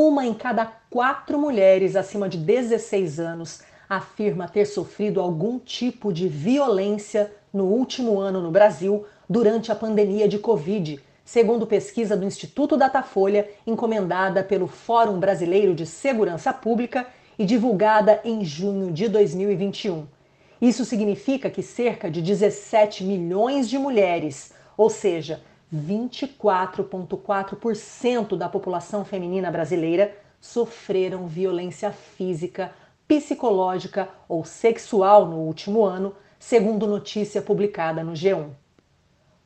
uma em cada quatro mulheres acima de 16 anos afirma ter sofrido algum tipo de violência no último ano no Brasil durante a pandemia de Covid, segundo pesquisa do Instituto Datafolha, encomendada pelo Fórum Brasileiro de Segurança Pública e divulgada em junho de 2021. Isso significa que cerca de 17 milhões de mulheres, ou seja, 24,4% da população feminina brasileira, sofreram violência física psicológica ou sexual no último ano, segundo notícia publicada no G1.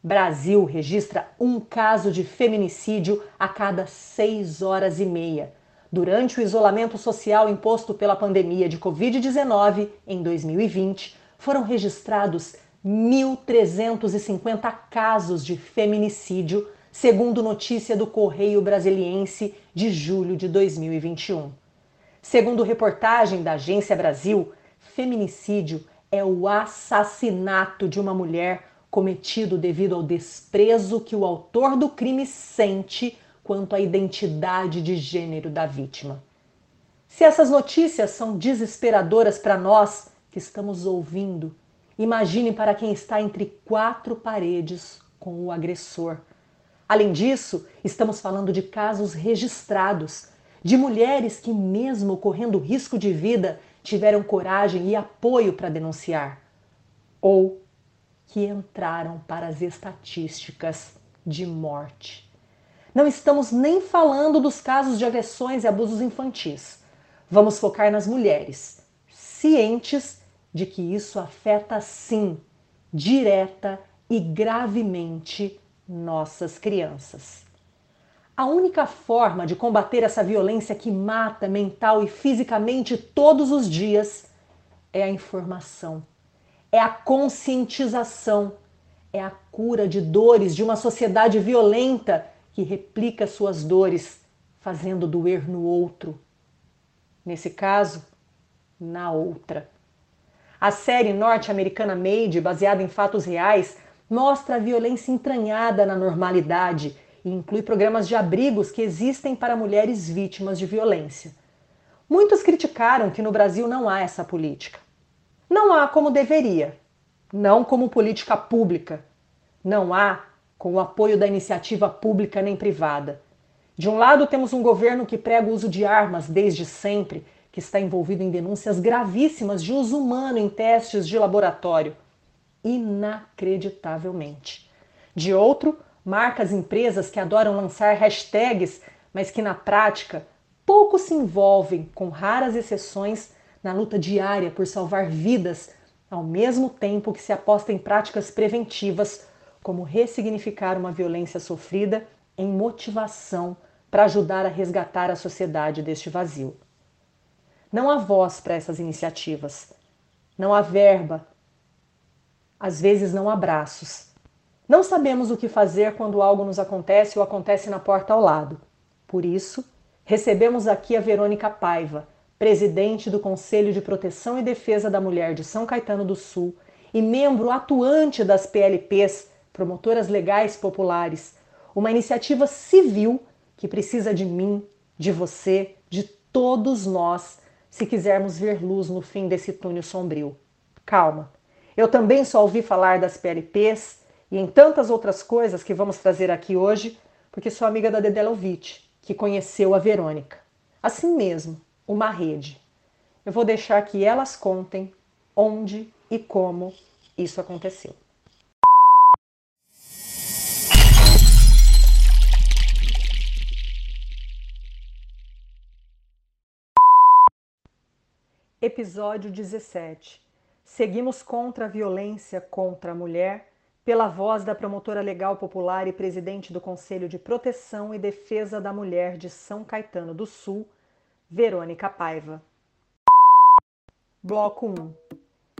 Brasil registra um caso de feminicídio a cada seis horas e meia. Durante o isolamento social imposto pela pandemia de Covid-19 em 2020, foram registrados 1.350 casos de feminicídio, segundo notícia do Correio Brasiliense de julho de 2021. Segundo reportagem da Agência Brasil, feminicídio é o assassinato de uma mulher cometido devido ao desprezo que o autor do crime sente quanto à identidade de gênero da vítima. Se essas notícias são desesperadoras para nós que estamos ouvindo, imagine para quem está entre quatro paredes com o agressor. Além disso, estamos falando de casos registrados de mulheres que, mesmo correndo risco de vida, tiveram coragem e apoio para denunciar, ou que entraram para as estatísticas de morte. Não estamos nem falando dos casos de agressões e abusos infantis. Vamos focar nas mulheres, cientes de que isso afeta sim, direta e gravemente nossas crianças. A única forma de combater essa violência que mata mental e fisicamente todos os dias é a informação, é a conscientização, é a cura de dores de uma sociedade violenta que replica suas dores, fazendo doer no outro. Nesse caso, na outra. A série norte-americana Made, baseada em fatos reais, mostra a violência entranhada na normalidade e inclui programas de abrigos que existem para mulheres vítimas de violência. Muitos criticaram que no Brasil não há essa política. Não há como deveria, não como política pública, não há com o apoio da iniciativa pública nem privada. De um lado, temos um governo que prega o uso de armas desde sempre, que está envolvido em denúncias gravíssimas de uso humano em testes de laboratório. Inacreditavelmente. De outro, marcas empresas que adoram lançar hashtags, mas que na prática pouco se envolvem, com raras exceções, na luta diária por salvar vidas, ao mesmo tempo que se aposta em práticas preventivas, como ressignificar uma violência sofrida em motivação para ajudar a resgatar a sociedade deste vazio. Não há voz para essas iniciativas, não há verba, às vezes não há braços. Não sabemos o que fazer quando algo nos acontece ou acontece na porta ao lado. Por isso, recebemos aqui a Verônica Paiva, presidente do Conselho de Proteção e Defesa da Mulher de São Caetano do Sul e membro atuante das PLPs, Promotoras Legais Populares, uma iniciativa civil que precisa de mim, de você, de todos nós, se quisermos ver luz no fim desse túnel sombrio. Calma, eu também só ouvi falar das PLPs e em tantas outras coisas que vamos trazer aqui hoje, porque sou amiga da Dedelovic, que conheceu a Verônica. Assim mesmo, uma rede. Eu vou deixar que elas contem onde e como isso aconteceu. Episódio 17. Seguimos contra a violência contra a mulher pela voz da promotora legal popular e presidente do Conselho de Proteção e Defesa da Mulher de São Caetano do Sul, Verônica Paiva. Bloco 1.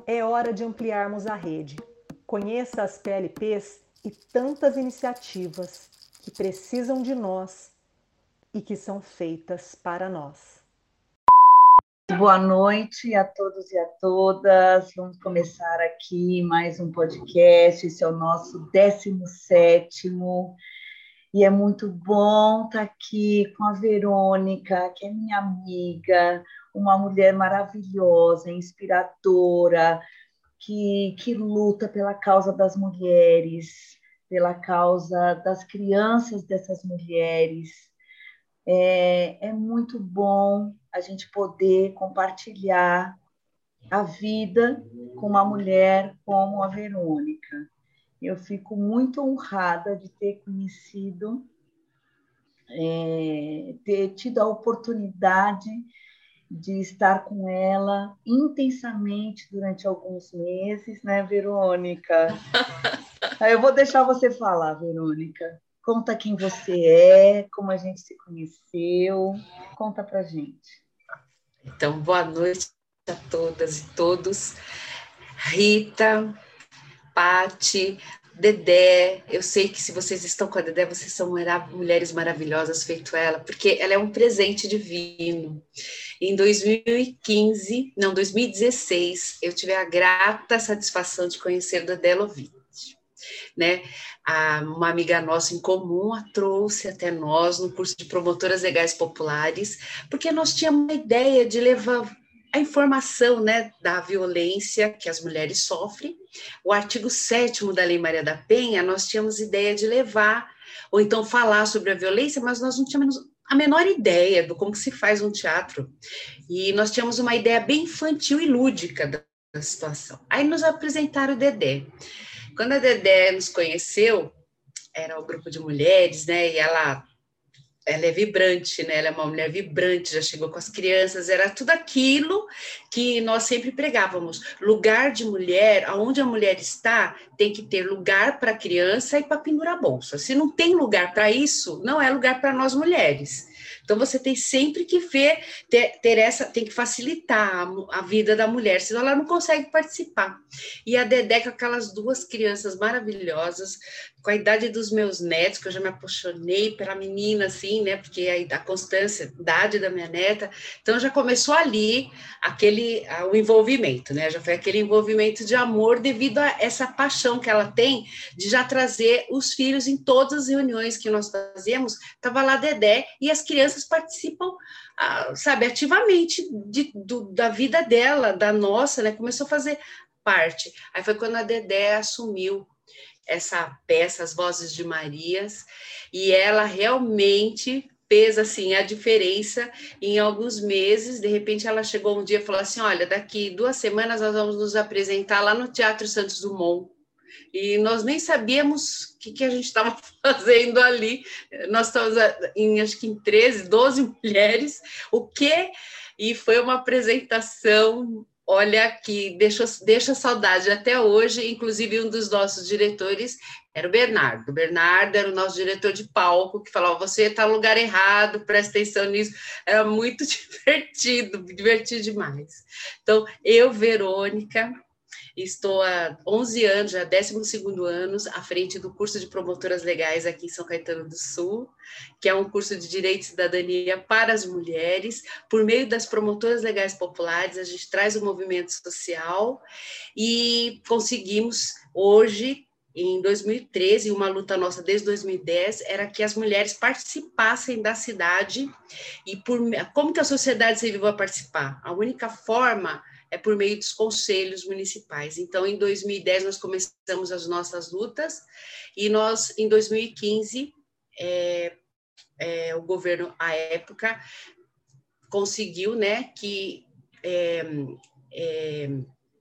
É hora de ampliarmos a rede. Conheça as PLPs e tantas iniciativas que precisam de nós e que são feitas para nós. Boa noite a todos e a todas. Vamos começar aqui mais um podcast. Esse é o nosso 17. E é muito bom estar aqui com a Verônica, que é minha amiga, uma mulher maravilhosa, inspiradora, que, que luta pela causa das mulheres, pela causa das crianças dessas mulheres. É, é muito bom a gente poder compartilhar a vida com uma mulher como a Verônica. Eu fico muito honrada de ter conhecido, é, ter tido a oportunidade de estar com ela intensamente durante alguns meses, né, Verônica? Eu vou deixar você falar, Verônica. Conta quem você é, como a gente se conheceu. Conta pra gente. Então, boa noite a todas e todos. Rita, Pati, Dedé, eu sei que se vocês estão com a Dedé, vocês são mulheres maravilhosas, feito ela, porque ela é um presente divino. Em 2015, não, 2016, eu tive a grata satisfação de conhecer Dedé Lovitch. Né? A, uma amiga nossa em comum a trouxe até nós no curso de promotoras legais populares, porque nós tínhamos uma ideia de levar a informação né, da violência que as mulheres sofrem. O artigo 7 da Lei Maria da Penha, nós tínhamos ideia de levar, ou então falar sobre a violência, mas nós não tínhamos a menor ideia do como se faz um teatro. E nós tínhamos uma ideia bem infantil e lúdica da situação. Aí nos apresentaram o Dedé. Quando a Dedé nos conheceu, era o um grupo de mulheres, né? E ela ela é vibrante, né? Ela é uma mulher vibrante, já chegou com as crianças, era tudo aquilo que nós sempre pregávamos. Lugar de mulher, aonde a mulher está, tem que ter lugar para criança e para pendurar bolsa. Se não tem lugar para isso, não é lugar para nós mulheres. Então você tem sempre que ver, ter, ter essa, tem que facilitar a, a, vida da mulher, senão ela não consegue participar. E a Dedé com aquelas duas crianças maravilhosas, com a idade dos meus netos, que eu já me apaixonei pela menina, assim, né? Porque a, a constância, a idade da minha neta. Então já começou ali aquele o envolvimento, né? Já foi aquele envolvimento de amor devido a essa paixão que ela tem de já trazer os filhos em todas as reuniões que nós fazemos. Tava lá Dedé e as crianças participam, ah, sabe, ativamente de, do, da vida dela, da nossa, né? Começou a fazer parte. Aí foi quando a Dedé assumiu essa peça, As Vozes de Marias, e ela realmente fez assim a diferença em alguns meses. De repente, ela chegou um dia e falou assim: Olha, daqui duas semanas nós vamos nos apresentar lá no Teatro Santos Dumont. E nós nem sabíamos o que, que a gente estava fazendo ali. Nós estávamos em acho que em 13, 12 mulheres. O que? E foi uma apresentação olha que deixa, deixa saudade até hoje, inclusive um dos nossos diretores era o Bernardo. O Bernardo era o nosso diretor de palco, que falava, você está no lugar errado, presta atenção nisso. Era muito divertido, divertido demais. Então, eu, Verônica, Estou há 11 anos, já 12 anos, à frente do curso de promotoras legais aqui em São Caetano do Sul, que é um curso de direito e cidadania para as mulheres. Por meio das promotoras legais populares, a gente traz o movimento social e conseguimos hoje em 2013, uma luta nossa desde 2010 era que as mulheres participassem da cidade e por como que a sociedade civil vai participar? A única forma é por meio dos conselhos municipais. Então, em 2010, nós começamos as nossas lutas, e nós, em 2015, é, é, o governo, à época, conseguiu né, que é, é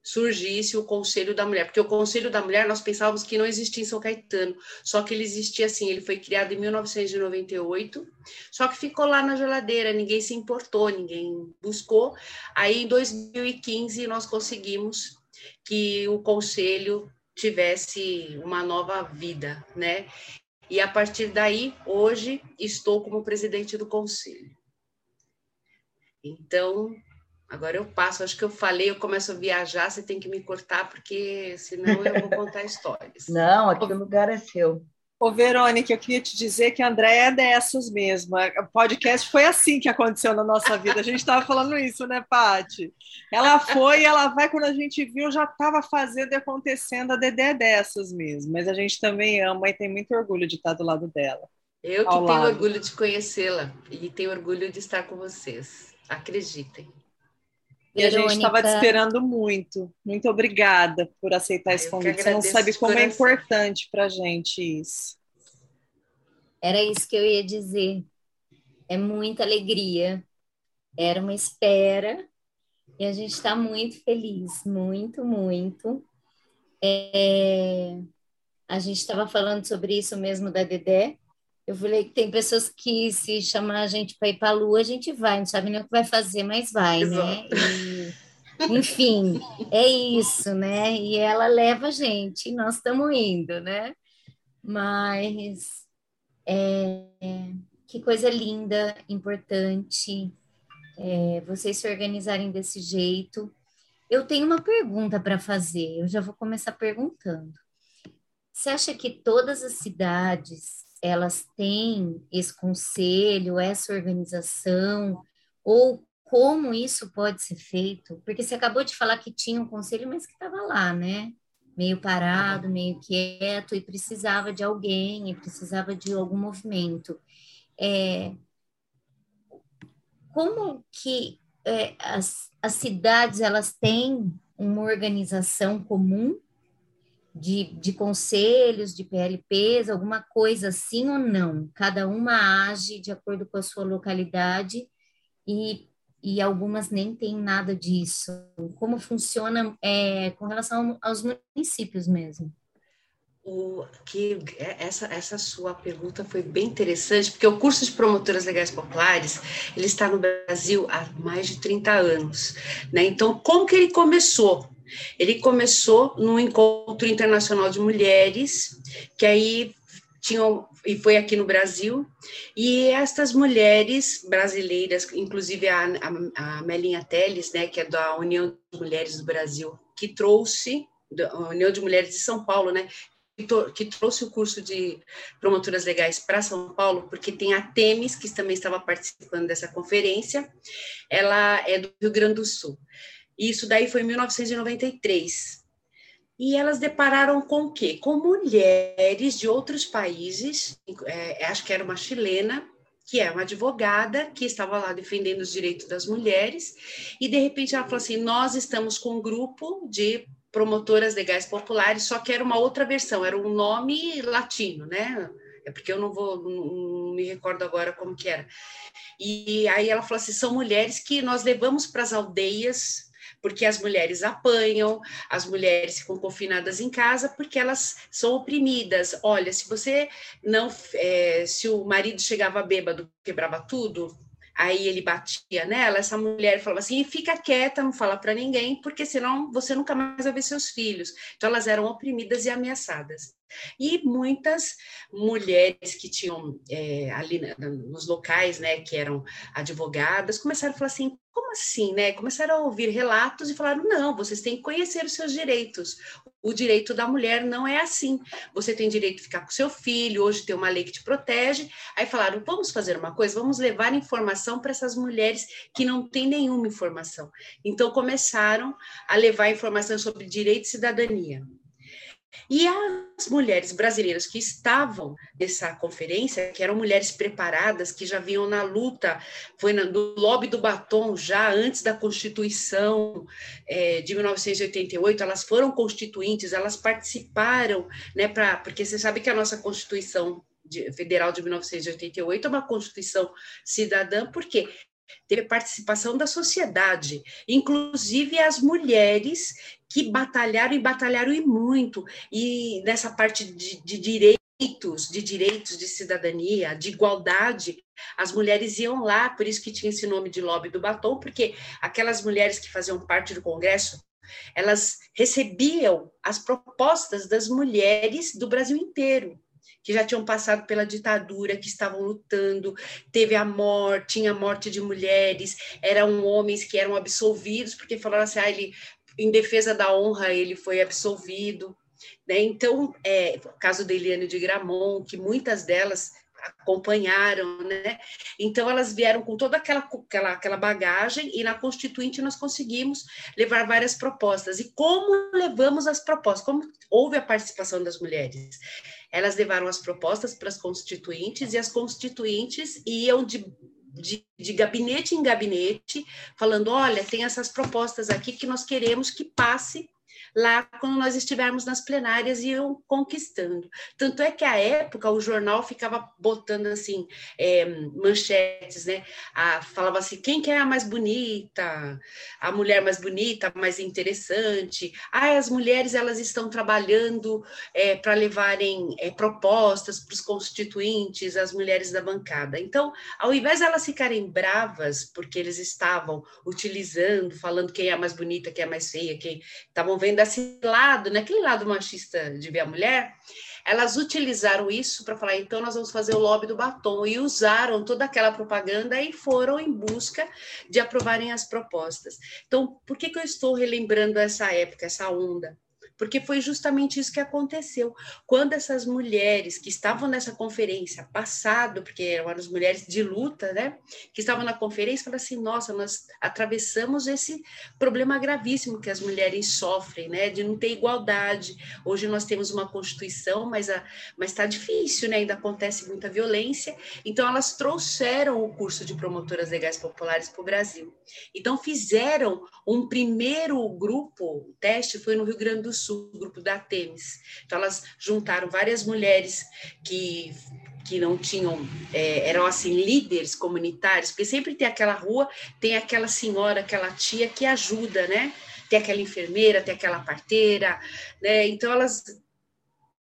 surgisse o Conselho da Mulher, porque o Conselho da Mulher nós pensávamos que não existia em São Caetano, só que ele existia assim, ele foi criado em 1998, só que ficou lá na geladeira, ninguém se importou, ninguém buscou. Aí em 2015 nós conseguimos que o conselho tivesse uma nova vida, né? E a partir daí, hoje estou como presidente do conselho. Então, Agora eu passo, acho que eu falei, eu começo a viajar, você tem que me cortar, porque senão eu vou contar histórias. Não, aqui o lugar é seu. Ô, Verônica, eu queria te dizer que a Andréia é dessas mesmo. O podcast foi assim que aconteceu na nossa vida. A gente estava falando isso, né, Pati? Ela foi, ela vai, quando a gente viu, já estava fazendo e acontecendo. A Dedé é dessas mesmo. Mas a gente também ama e tem muito orgulho de estar do lado dela. Eu que tenho orgulho de conhecê-la e tenho orgulho de estar com vocês. Acreditem. E a gente estava te esperando muito. Muito obrigada por aceitar esse convite. Você não sabe como é importante para a gente isso. Era isso que eu ia dizer. É muita alegria. Era uma espera e a gente está muito feliz, muito, muito. É... A gente estava falando sobre isso mesmo da Dedé. Eu falei que tem pessoas que se chamar a gente para ir para a Lua, a gente vai, não sabe nem o que vai fazer, mas vai, né? Exato. né? E, enfim, é isso, né? E ela leva a gente, e nós estamos indo, né? Mas é, que coisa linda, importante, é, vocês se organizarem desse jeito. Eu tenho uma pergunta para fazer, eu já vou começar perguntando. Você acha que todas as cidades elas têm esse conselho, essa organização, ou como isso pode ser feito? Porque você acabou de falar que tinha um conselho, mas que estava lá, né? Meio parado, meio quieto, e precisava de alguém, e precisava de algum movimento. É, como que é, as, as cidades elas têm uma organização comum de, de conselhos, de PLPs, alguma coisa assim ou não? Cada uma age de acordo com a sua localidade e, e algumas nem têm nada disso. Como funciona é, com relação aos municípios mesmo? O, que é, essa, essa sua pergunta foi bem interessante, porque o curso de promotoras legais populares, ele está no Brasil há mais de 30 anos, né? Então, como que ele começou? Ele começou num encontro internacional de mulheres, que aí tinham e foi aqui no Brasil, e estas mulheres brasileiras, inclusive a, a, a Melinha Teles, né, que é da União de Mulheres do Brasil, que trouxe a União de Mulheres de São Paulo, né, que trouxe o curso de promotoras legais para São Paulo, porque tem a Temes, que também estava participando dessa conferência, ela é do Rio Grande do Sul. Isso daí foi em 1993. E elas depararam com o quê? Com mulheres de outros países, é, acho que era uma chilena, que é uma advogada que estava lá defendendo os direitos das mulheres, e de repente ela falou assim: Nós estamos com um grupo de promotoras legais populares, só que era uma outra versão, era um nome latino, né? É porque eu não vou, não me recordo agora como que era. E aí ela falou assim: são mulheres que nós levamos para as aldeias porque as mulheres apanham, as mulheres ficam confinadas em casa porque elas são oprimidas. Olha, se você não, é, se o marido chegava bêbado, quebrava tudo, aí ele batia nela, essa mulher falava assim, fica quieta, não fala para ninguém, porque senão você nunca mais vai ver seus filhos. Então elas eram oprimidas e ameaçadas. E muitas mulheres que tinham é, ali nos locais, né, que eram advogadas, começaram a falar assim, como assim, né? Começaram a ouvir relatos e falaram: não, vocês têm que conhecer os seus direitos. O direito da mulher não é assim. Você tem direito de ficar com seu filho, hoje tem uma lei que te protege. Aí falaram: vamos fazer uma coisa, vamos levar informação para essas mulheres que não têm nenhuma informação. Então começaram a levar informação sobre direito e cidadania. E as mulheres brasileiras que estavam nessa conferência, que eram mulheres preparadas, que já vinham na luta, foi no lobby do batom já antes da Constituição é, de 1988, elas foram constituintes, elas participaram, né, pra, porque você sabe que a nossa Constituição de, Federal de 1988 é uma Constituição cidadã, porque teve participação da sociedade, inclusive as mulheres que batalharam e batalharam e muito, e nessa parte de, de direitos, de direitos de cidadania, de igualdade, as mulheres iam lá, por isso que tinha esse nome de lobby do batom, porque aquelas mulheres que faziam parte do Congresso, elas recebiam as propostas das mulheres do Brasil inteiro que já tinham passado pela ditadura, que estavam lutando, teve a morte, tinha morte de mulheres, eram homens que eram absolvidos, porque falaram assim, ah, ele em defesa da honra, ele foi absolvido. Né? Então, é, o caso da Eliane de Gramont, que muitas delas acompanharam, né? Então elas vieram com toda aquela, aquela, aquela bagagem e na Constituinte nós conseguimos levar várias propostas. E como levamos as propostas? Como houve a participação das mulheres? Elas levaram as propostas para as constituintes e as constituintes iam de de, de, gabinete em gabinete, falando: olha, tem essas propostas aqui que nós queremos que passe lá quando nós estivermos nas plenárias e iam conquistando. Tanto é que à época o jornal ficava botando assim é, manchetes, né? A, falava assim quem que é a mais bonita, a mulher mais bonita, mais interessante. Ah, as mulheres elas estão trabalhando é, para levarem é, propostas para os constituintes, as mulheres da bancada. Então, ao invés de elas ficarem bravas porque eles estavam utilizando, falando quem é a mais bonita, quem é a mais feia, quem estavam vendo desse lado, naquele lado machista de ver a mulher, elas utilizaram isso para falar, então nós vamos fazer o lobby do batom, e usaram toda aquela propaganda e foram em busca de aprovarem as propostas. Então, por que, que eu estou relembrando essa época, essa onda? Porque foi justamente isso que aconteceu. Quando essas mulheres que estavam nessa conferência passado, porque eram as mulheres de luta, né, que estavam na conferência, falaram assim: nossa, nós atravessamos esse problema gravíssimo que as mulheres sofrem, né, de não ter igualdade. Hoje nós temos uma constituição, mas a, mas está difícil, né, ainda acontece muita violência. Então elas trouxeram o curso de promotoras legais populares para o Brasil. Então fizeram um primeiro grupo, o teste foi no Rio Grande do Sul Sul, grupo da Temis. Então, elas juntaram várias mulheres que que não tinham, é, eram assim, líderes comunitários, porque sempre tem aquela rua, tem aquela senhora, aquela tia que ajuda, né? Tem aquela enfermeira, tem aquela parteira, né? Então elas,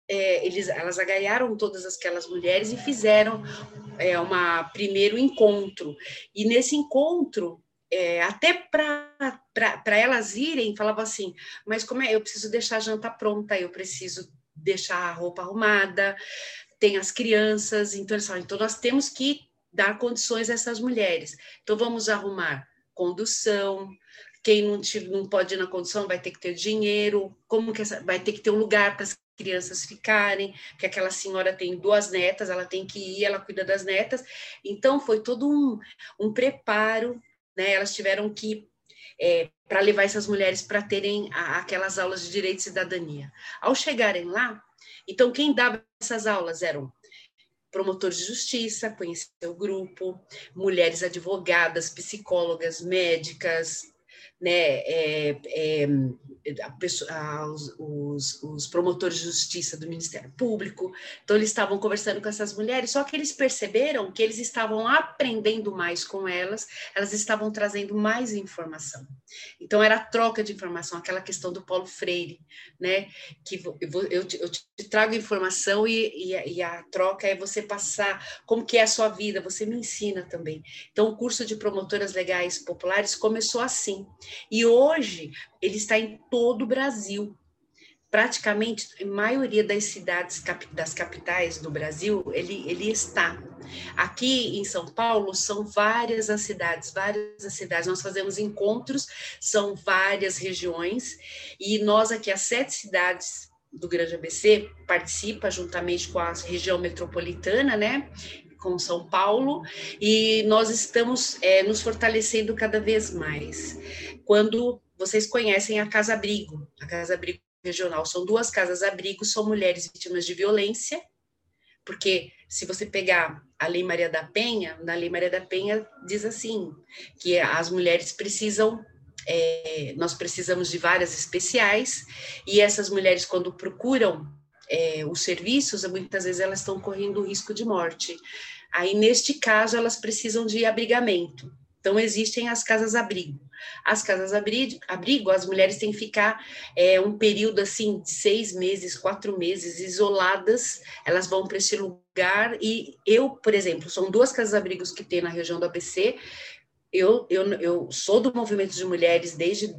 é, eles, elas agaiaram todas aquelas mulheres e fizeram é, uma primeiro encontro. E nesse encontro é, até para elas irem, falava assim, mas como é, eu preciso deixar a janta pronta, eu preciso deixar a roupa arrumada, tem as crianças, então eles falam, então nós temos que dar condições a essas mulheres. Então vamos arrumar condução, quem não, não pode ir na condução vai ter que ter dinheiro, como que essa, vai ter que ter um lugar para as crianças ficarem, que aquela senhora tem duas netas, ela tem que ir, ela cuida das netas. Então foi todo um, um preparo né? Elas tiveram que é, para levar essas mulheres para terem a, aquelas aulas de direito e cidadania. Ao chegarem lá, então quem dava essas aulas eram promotores de justiça, conhecer o grupo, mulheres advogadas, psicólogas, médicas, né, é, é, a pessoa, a, os, os, promotores de justiça do Ministério Público, então eles estavam conversando com essas mulheres, só que eles perceberam que eles estavam aprendendo mais com elas, elas estavam trazendo mais informação. Então era a troca de informação, aquela questão do Paulo Freire, né, que eu, eu, te, eu te, trago informação e, e, e, a troca é você passar como que é a sua vida, você me ensina também. Então o curso de promotoras legais populares começou assim, e hoje ele está em todo o Brasil. Praticamente, em maioria das cidades, das capitais do Brasil, ele, ele está. Aqui em São Paulo, são várias as cidades, várias as cidades. Nós fazemos encontros, são várias regiões, e nós aqui, as sete cidades do Grande ABC, participa juntamente com a região metropolitana, né? Com São Paulo e nós estamos é, nos fortalecendo cada vez mais. Quando vocês conhecem a Casa Abrigo, a Casa Abrigo Regional, são duas casas abrigo, são mulheres vítimas de violência, porque se você pegar a Lei Maria da Penha, na Lei Maria da Penha diz assim, que as mulheres precisam é, nós precisamos de várias especiais, e essas mulheres, quando procuram é, os serviços, muitas vezes elas estão correndo risco de morte. Aí, neste caso, elas precisam de abrigamento. Então, existem as casas-abrigo. As casas-abrigo, as mulheres têm que ficar é, um período assim de seis meses, quatro meses, isoladas. Elas vão para esse lugar. E eu, por exemplo, são duas casas-abrigos que tem na região do ABC. Eu, eu, eu sou do movimento de mulheres desde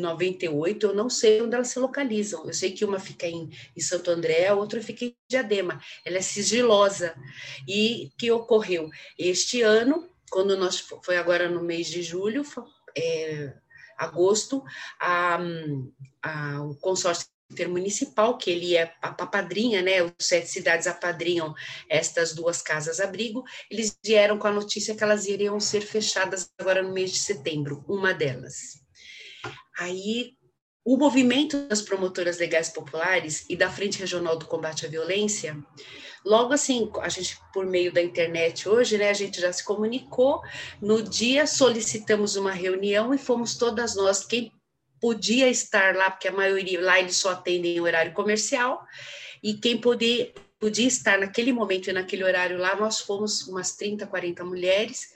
98, eu não sei onde elas se localizam. Eu sei que uma fica em, em Santo André, a outra fica em Diadema. Ela é sigilosa. E que ocorreu este ano, quando nós foi agora no mês de julho, é, agosto, a, a, o consórcio intermunicipal, que ele é a, padrinha, né, os sete cidades apadrinham estas duas casas abrigo, eles vieram com a notícia que elas iriam ser fechadas agora no mês de setembro, uma delas. Aí o movimento das promotoras legais populares e da Frente Regional do Combate à Violência, logo assim, a gente, por meio da internet hoje, né, a gente já se comunicou, no dia solicitamos uma reunião e fomos todas nós, quem podia estar lá, porque a maioria lá eles só atendem em horário comercial, e quem podia, podia estar naquele momento e naquele horário lá, nós fomos umas 30, 40 mulheres,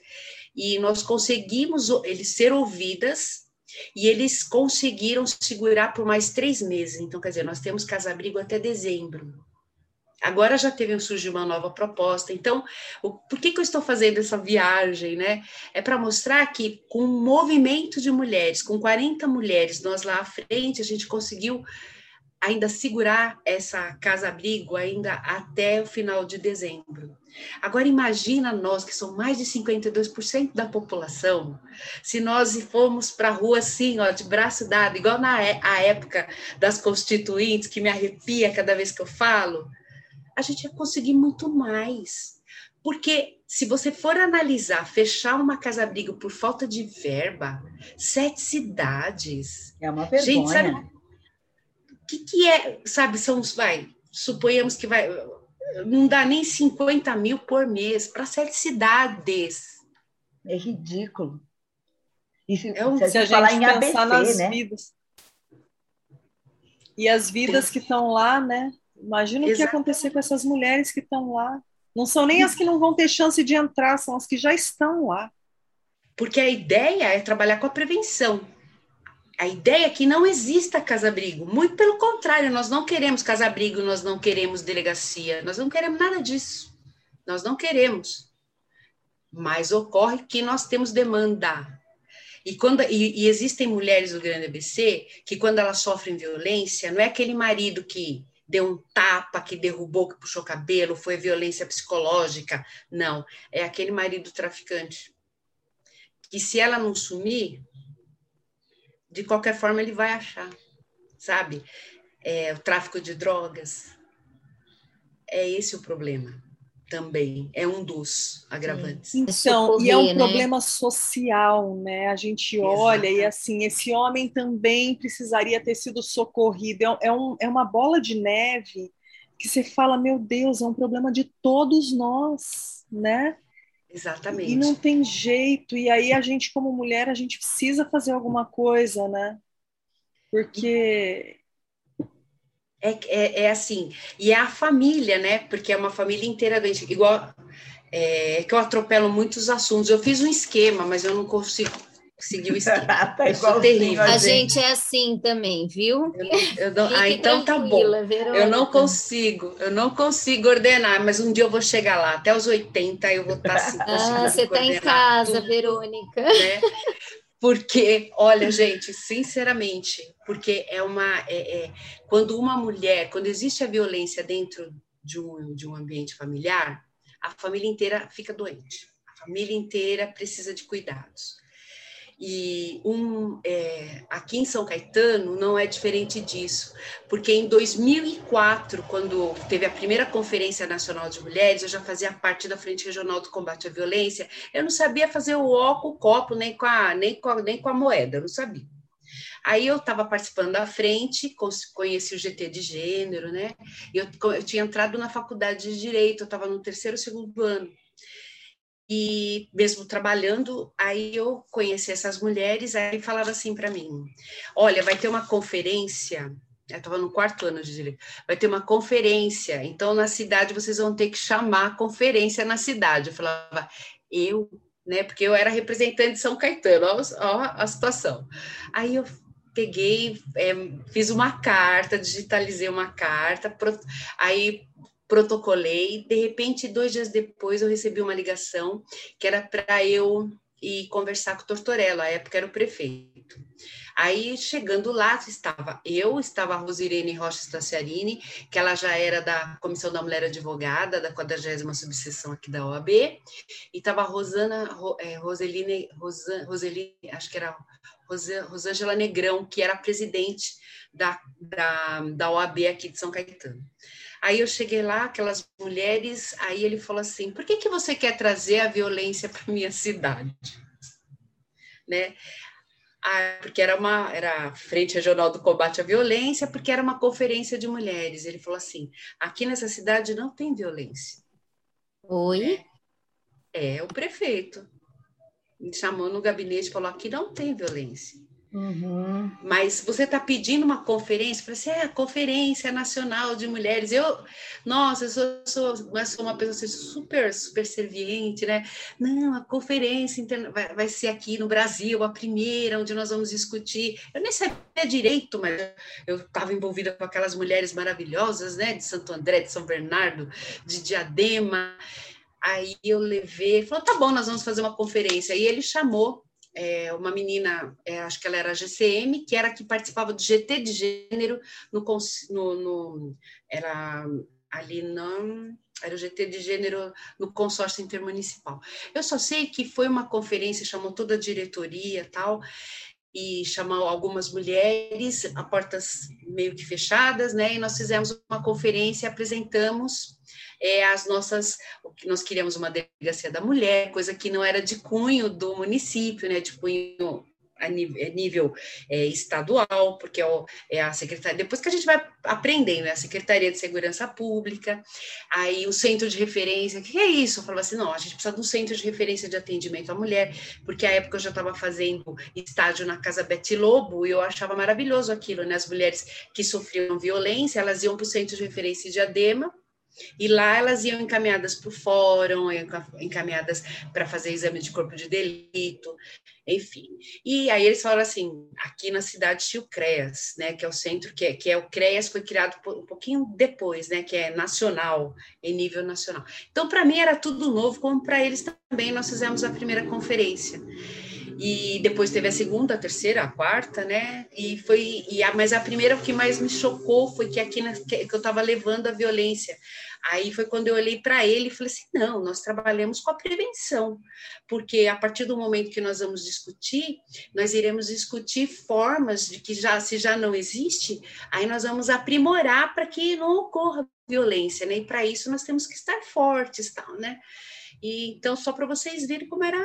e nós conseguimos eles ser ouvidas e eles conseguiram segurar por mais três meses. Então, quer dizer, nós temos casa-abrigo até dezembro. Agora já teve surgiu uma nova proposta. Então, o, por que, que eu estou fazendo essa viagem, né? É para mostrar que com um movimento de mulheres, com 40 mulheres, nós lá à frente, a gente conseguiu ainda segurar essa casa-abrigo ainda até o final de dezembro. Agora imagina nós, que somos mais de 52% da população, se nós formos para a rua assim, ó, de braço dado, igual na é, a época das constituintes, que me arrepia cada vez que eu falo, a gente ia conseguir muito mais. Porque se você for analisar, fechar uma casa-abrigo por falta de verba, sete cidades. É uma vergonha. Gente, sabe, que, que é, sabe, são os, vai, suponhamos que vai, não dá nem 50 mil por mês para sete cidades. É ridículo. E se, é um, se a gente, falar em pensar ABC, nas né? vidas. E as vidas que estão lá, né? Imagina Exatamente. o que ia acontecer com essas mulheres que estão lá. Não são nem as que não vão ter chance de entrar, são as que já estão lá. Porque a ideia é trabalhar com a prevenção. A ideia é que não exista casa-abrigo. Muito pelo contrário, nós não queremos casa-abrigo, nós não queremos delegacia, nós não queremos nada disso. Nós não queremos. Mas ocorre que nós temos demanda. E, quando, e, e existem mulheres do Grande ABC que, quando elas sofrem violência, não é aquele marido que deu um tapa, que derrubou, que puxou cabelo, foi violência psicológica. Não, é aquele marido traficante. Que se ela não sumir, de qualquer forma ele vai achar, sabe? É, o tráfico de drogas. É esse o problema também, é um dos agravantes. Sim. Então, e é um né? problema social, né? A gente olha Exato. e assim, esse homem também precisaria ter sido socorrido. É, é, um, é uma bola de neve que você fala, meu Deus, é um problema de todos nós, né? Exatamente. E não tem jeito. E aí a gente, como mulher, a gente precisa fazer alguma coisa, né? Porque. É, é, é assim. E é a família, né? Porque é uma família inteira doente. Igual. É, que eu atropelo muitos assuntos. Eu fiz um esquema, mas eu não consigo seguir o esquema. tá igual terrível. A gente é assim também, viu? Eu, eu não, ah, então tá bom. Verônica. Eu não consigo, eu não consigo ordenar, mas um dia eu vou chegar lá. Até os 80 eu vou estar tá assim. Ah, você está em casa, tudo, Verônica. Né? Porque, olha, gente, sinceramente, porque é uma. É, é, quando uma mulher, quando existe a violência dentro de um, de um ambiente familiar, a família inteira fica doente. A família inteira precisa de cuidados. E um, é, aqui em São Caetano não é diferente disso, porque em 2004, quando teve a primeira Conferência Nacional de Mulheres, eu já fazia parte da Frente Regional do Combate à Violência, eu não sabia fazer o ó com o copo, nem com a, nem com a, nem com a moeda, eu não sabia. Aí eu estava participando da frente, conheci o GT de gênero, né? Eu, eu tinha entrado na faculdade de Direito, eu estava no terceiro, segundo ano. E mesmo trabalhando, aí eu conheci essas mulheres, aí falava assim para mim: olha, vai ter uma conferência. Eu estava no quarto ano de direito. Vai ter uma conferência, então na cidade vocês vão ter que chamar a conferência na cidade. Eu falava, eu, né? Porque eu era representante de São Caetano, ó, ó a situação. Aí eu peguei, é, fiz uma carta, digitalizei uma carta, aí protocolei. De repente, dois dias depois, eu recebi uma ligação que era para eu ir conversar com o Tortorella, à época era o prefeito. Aí, chegando lá, estava eu, estava a Rosirene Rocha Staciarini, que ela já era da Comissão da Mulher Advogada, da 40 subseção aqui da OAB, e estava a Rosana, é, Roseline, Roseline, acho que era Rosângela Negrão, que era presidente da, da, da OAB aqui de São Caetano. Aí eu cheguei lá, aquelas mulheres, aí ele falou assim: por que, que você quer trazer a violência para minha cidade? Né? Ah, porque era uma era a Frente Regional do Combate à Violência, porque era uma conferência de mulheres. Ele falou assim: aqui nessa cidade não tem violência. Oi? É, é o prefeito. Me chamou no gabinete e falou: aqui não tem violência. Uhum. Mas você está pedindo uma conferência, para ser é a Conferência Nacional de Mulheres. Eu, nossa, eu sou, sou, eu sou uma pessoa assim, super, super serviente, né? Não, a conferência vai, vai ser aqui no Brasil, a primeira, onde nós vamos discutir. Eu nem sabia direito, mas eu estava envolvida com aquelas mulheres maravilhosas, né? De Santo André, de São Bernardo, de Diadema. Aí eu levei, falou: tá bom, nós vamos fazer uma conferência. Aí ele chamou é, uma menina, é, acho que ela era GCM, que era que participava do GT de gênero no, no, no era ali não era o GT de gênero no consórcio intermunicipal. Eu só sei que foi uma conferência, chamou toda a diretoria tal, e chamou algumas mulheres a portas meio que fechadas, né? E nós fizemos uma conferência, apresentamos é, as nossas, nós queríamos uma delegacia da mulher, coisa que não era de cunho do município, né? De cunho a nível, a nível é, estadual, porque é, o, é, a secretaria, depois que a gente vai aprendendo, é a Secretaria de Segurança Pública, aí o centro de referência, o que é isso? Eu falava assim, não, a gente precisa de um centro de referência de atendimento à mulher, porque à época eu já estava fazendo estágio na Casa Betty Lobo, e eu achava maravilhoso aquilo, né, as mulheres que sofriam violência, elas iam para o centro de referência de Adema, e lá elas iam encaminhadas para o fórum, encaminhadas para fazer exame de corpo de delito, enfim. E aí eles falaram assim, aqui na cidade tinha o CREAS, né, que é o centro, que é, que é o CREAS, foi criado um pouquinho depois, né, que é nacional, em nível nacional. Então, para mim era tudo novo, como para eles também, nós fizemos a primeira conferência e depois teve a segunda, a terceira, a quarta, né? E foi, e a, mas a primeira o que mais me chocou foi que aqui na, que eu estava levando a violência. Aí foi quando eu olhei para ele e falei assim: não, nós trabalhamos com a prevenção, porque a partir do momento que nós vamos discutir, nós iremos discutir formas de que já se já não existe, aí nós vamos aprimorar para que não ocorra violência, né? E para isso nós temos que estar fortes, tal, né? E então só para vocês verem como era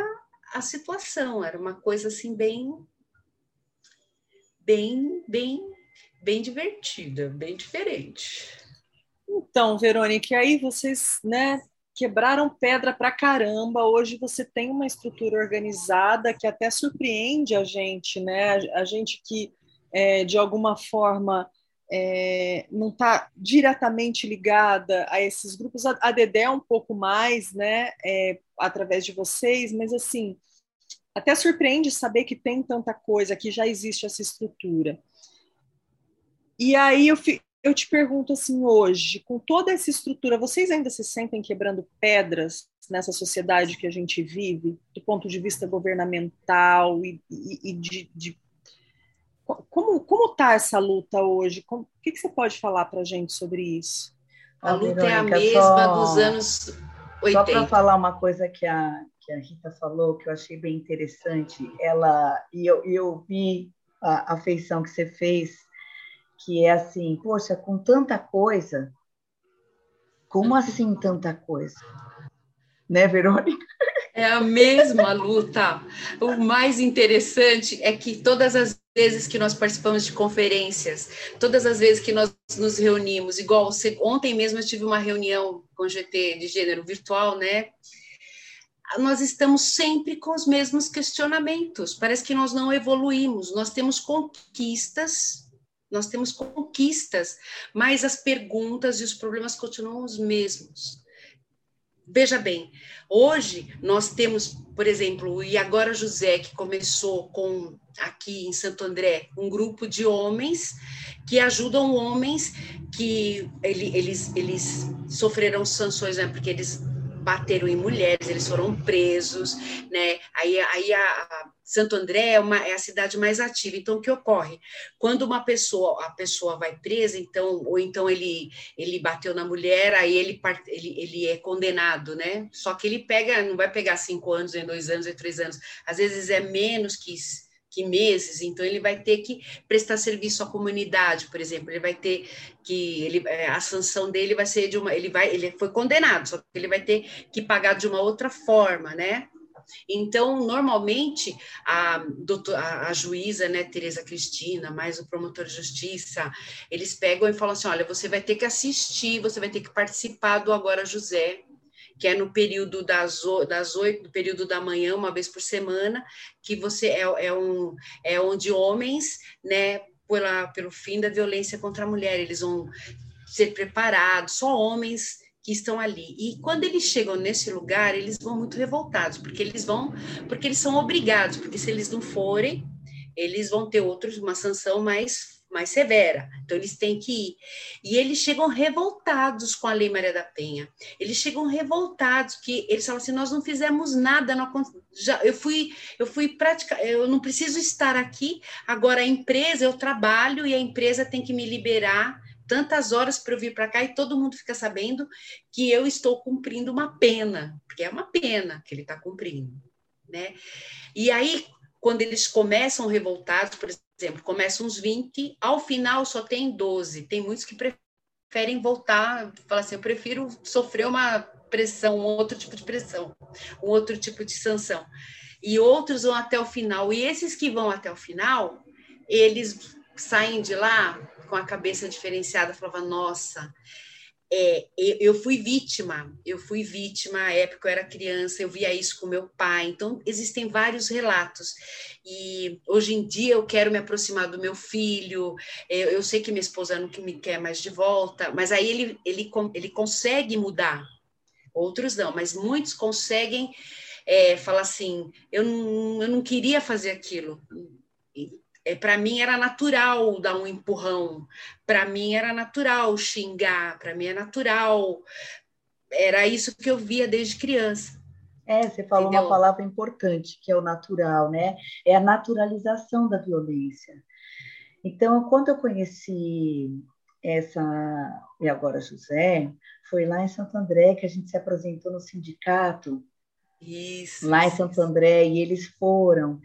a situação, era uma coisa assim bem bem bem bem divertida, bem diferente. Então, Verônica, aí vocês, né, quebraram pedra para caramba. Hoje você tem uma estrutura organizada que até surpreende a gente, né? A, gente que é, de alguma forma é, não está diretamente ligada a esses grupos. A, a Dedé é um pouco mais, né? É, através de vocês, mas assim, até surpreende saber que tem tanta coisa, que já existe essa estrutura. E aí eu, eu te pergunto assim hoje, com toda essa estrutura, vocês ainda se sentem quebrando pedras nessa sociedade que a gente vive, do ponto de vista governamental e, e, e de, de, como como está essa luta hoje? Como, o que, que você pode falar para a gente sobre isso? A luta é a mesma só, dos anos 80. Só para falar uma coisa que a que a Rita falou, que eu achei bem interessante, ela e eu, eu vi a afeição que você fez, que é assim, poxa, com tanta coisa, como assim tanta coisa? Né, Verônica? É a mesma luta. O mais interessante é que todas as vezes que nós participamos de conferências, todas as vezes que nós nos reunimos, igual ontem mesmo eu tive uma reunião com o GT de gênero virtual, né? nós estamos sempre com os mesmos questionamentos. Parece que nós não evoluímos. Nós temos conquistas, nós temos conquistas, mas as perguntas e os problemas continuam os mesmos. Veja bem, hoje nós temos, por exemplo, E Agora José, que começou com aqui em Santo André, um grupo de homens que ajudam homens que ele, eles, eles sofreram sanções, né, porque eles bateram em mulheres, eles foram presos, né? Aí, aí a, a Santo André é, uma, é a cidade mais ativa. Então, o que ocorre? Quando uma pessoa, a pessoa vai presa, então, ou então ele, ele bateu na mulher, aí ele, ele, ele é condenado, né? Só que ele pega, não vai pegar cinco anos, em dois anos, em três anos, às vezes é menos que que meses, então ele vai ter que prestar serviço à comunidade, por exemplo, ele vai ter que ele, é, a sanção dele vai ser de uma, ele vai, ele foi condenado, só que ele vai ter que pagar de uma outra forma, né? Então, normalmente, a, doutor, a, a juíza, né, Tereza Cristina, mais o promotor de justiça, eles pegam e falam assim: olha, você vai ter que assistir, você vai ter que participar do Agora José, que é no período das, das 8, no período da manhã, uma vez por semana, que você é, é, um, é onde homens, né, pela, pelo fim da violência contra a mulher, eles vão ser preparados, só homens que estão ali. E quando eles chegam nesse lugar, eles vão muito revoltados, porque eles vão, porque eles são obrigados, porque se eles não forem, eles vão ter outros uma sanção mais mais severa. Então eles têm que ir. E eles chegam revoltados com a Lei Maria da Penha. Eles chegam revoltados que eles falam assim: "Nós não fizemos nada, não, já eu fui eu fui prática, eu não preciso estar aqui. Agora a empresa eu trabalho e a empresa tem que me liberar tantas horas para eu vir para cá e todo mundo fica sabendo que eu estou cumprindo uma pena, porque é uma pena que ele está cumprindo, né? E aí, quando eles começam revoltados, por exemplo, começam uns 20, ao final só tem 12. Tem muitos que preferem voltar, falar assim, eu prefiro sofrer uma pressão, um outro tipo de pressão, um outro tipo de sanção. E outros vão até o final. E esses que vão até o final, eles saem de lá com a cabeça diferenciada, falava, nossa, é, eu fui vítima, eu fui vítima, à época eu era criança, eu via isso com meu pai, então existem vários relatos, e hoje em dia eu quero me aproximar do meu filho, eu, eu sei que minha esposa não me quer mais de volta, mas aí ele, ele, ele consegue mudar, outros não, mas muitos conseguem é, falar assim, eu não, eu não queria fazer aquilo, é, para mim era natural dar um empurrão, para mim era natural xingar, para mim é natural. Era isso que eu via desde criança. É, você falou Entendeu? uma palavra importante, que é o natural, né? É a naturalização da violência. Então, quando eu conheci essa, e agora José, foi lá em Santo André que a gente se apresentou no sindicato. Isso. Lá em Santo André, e eles foram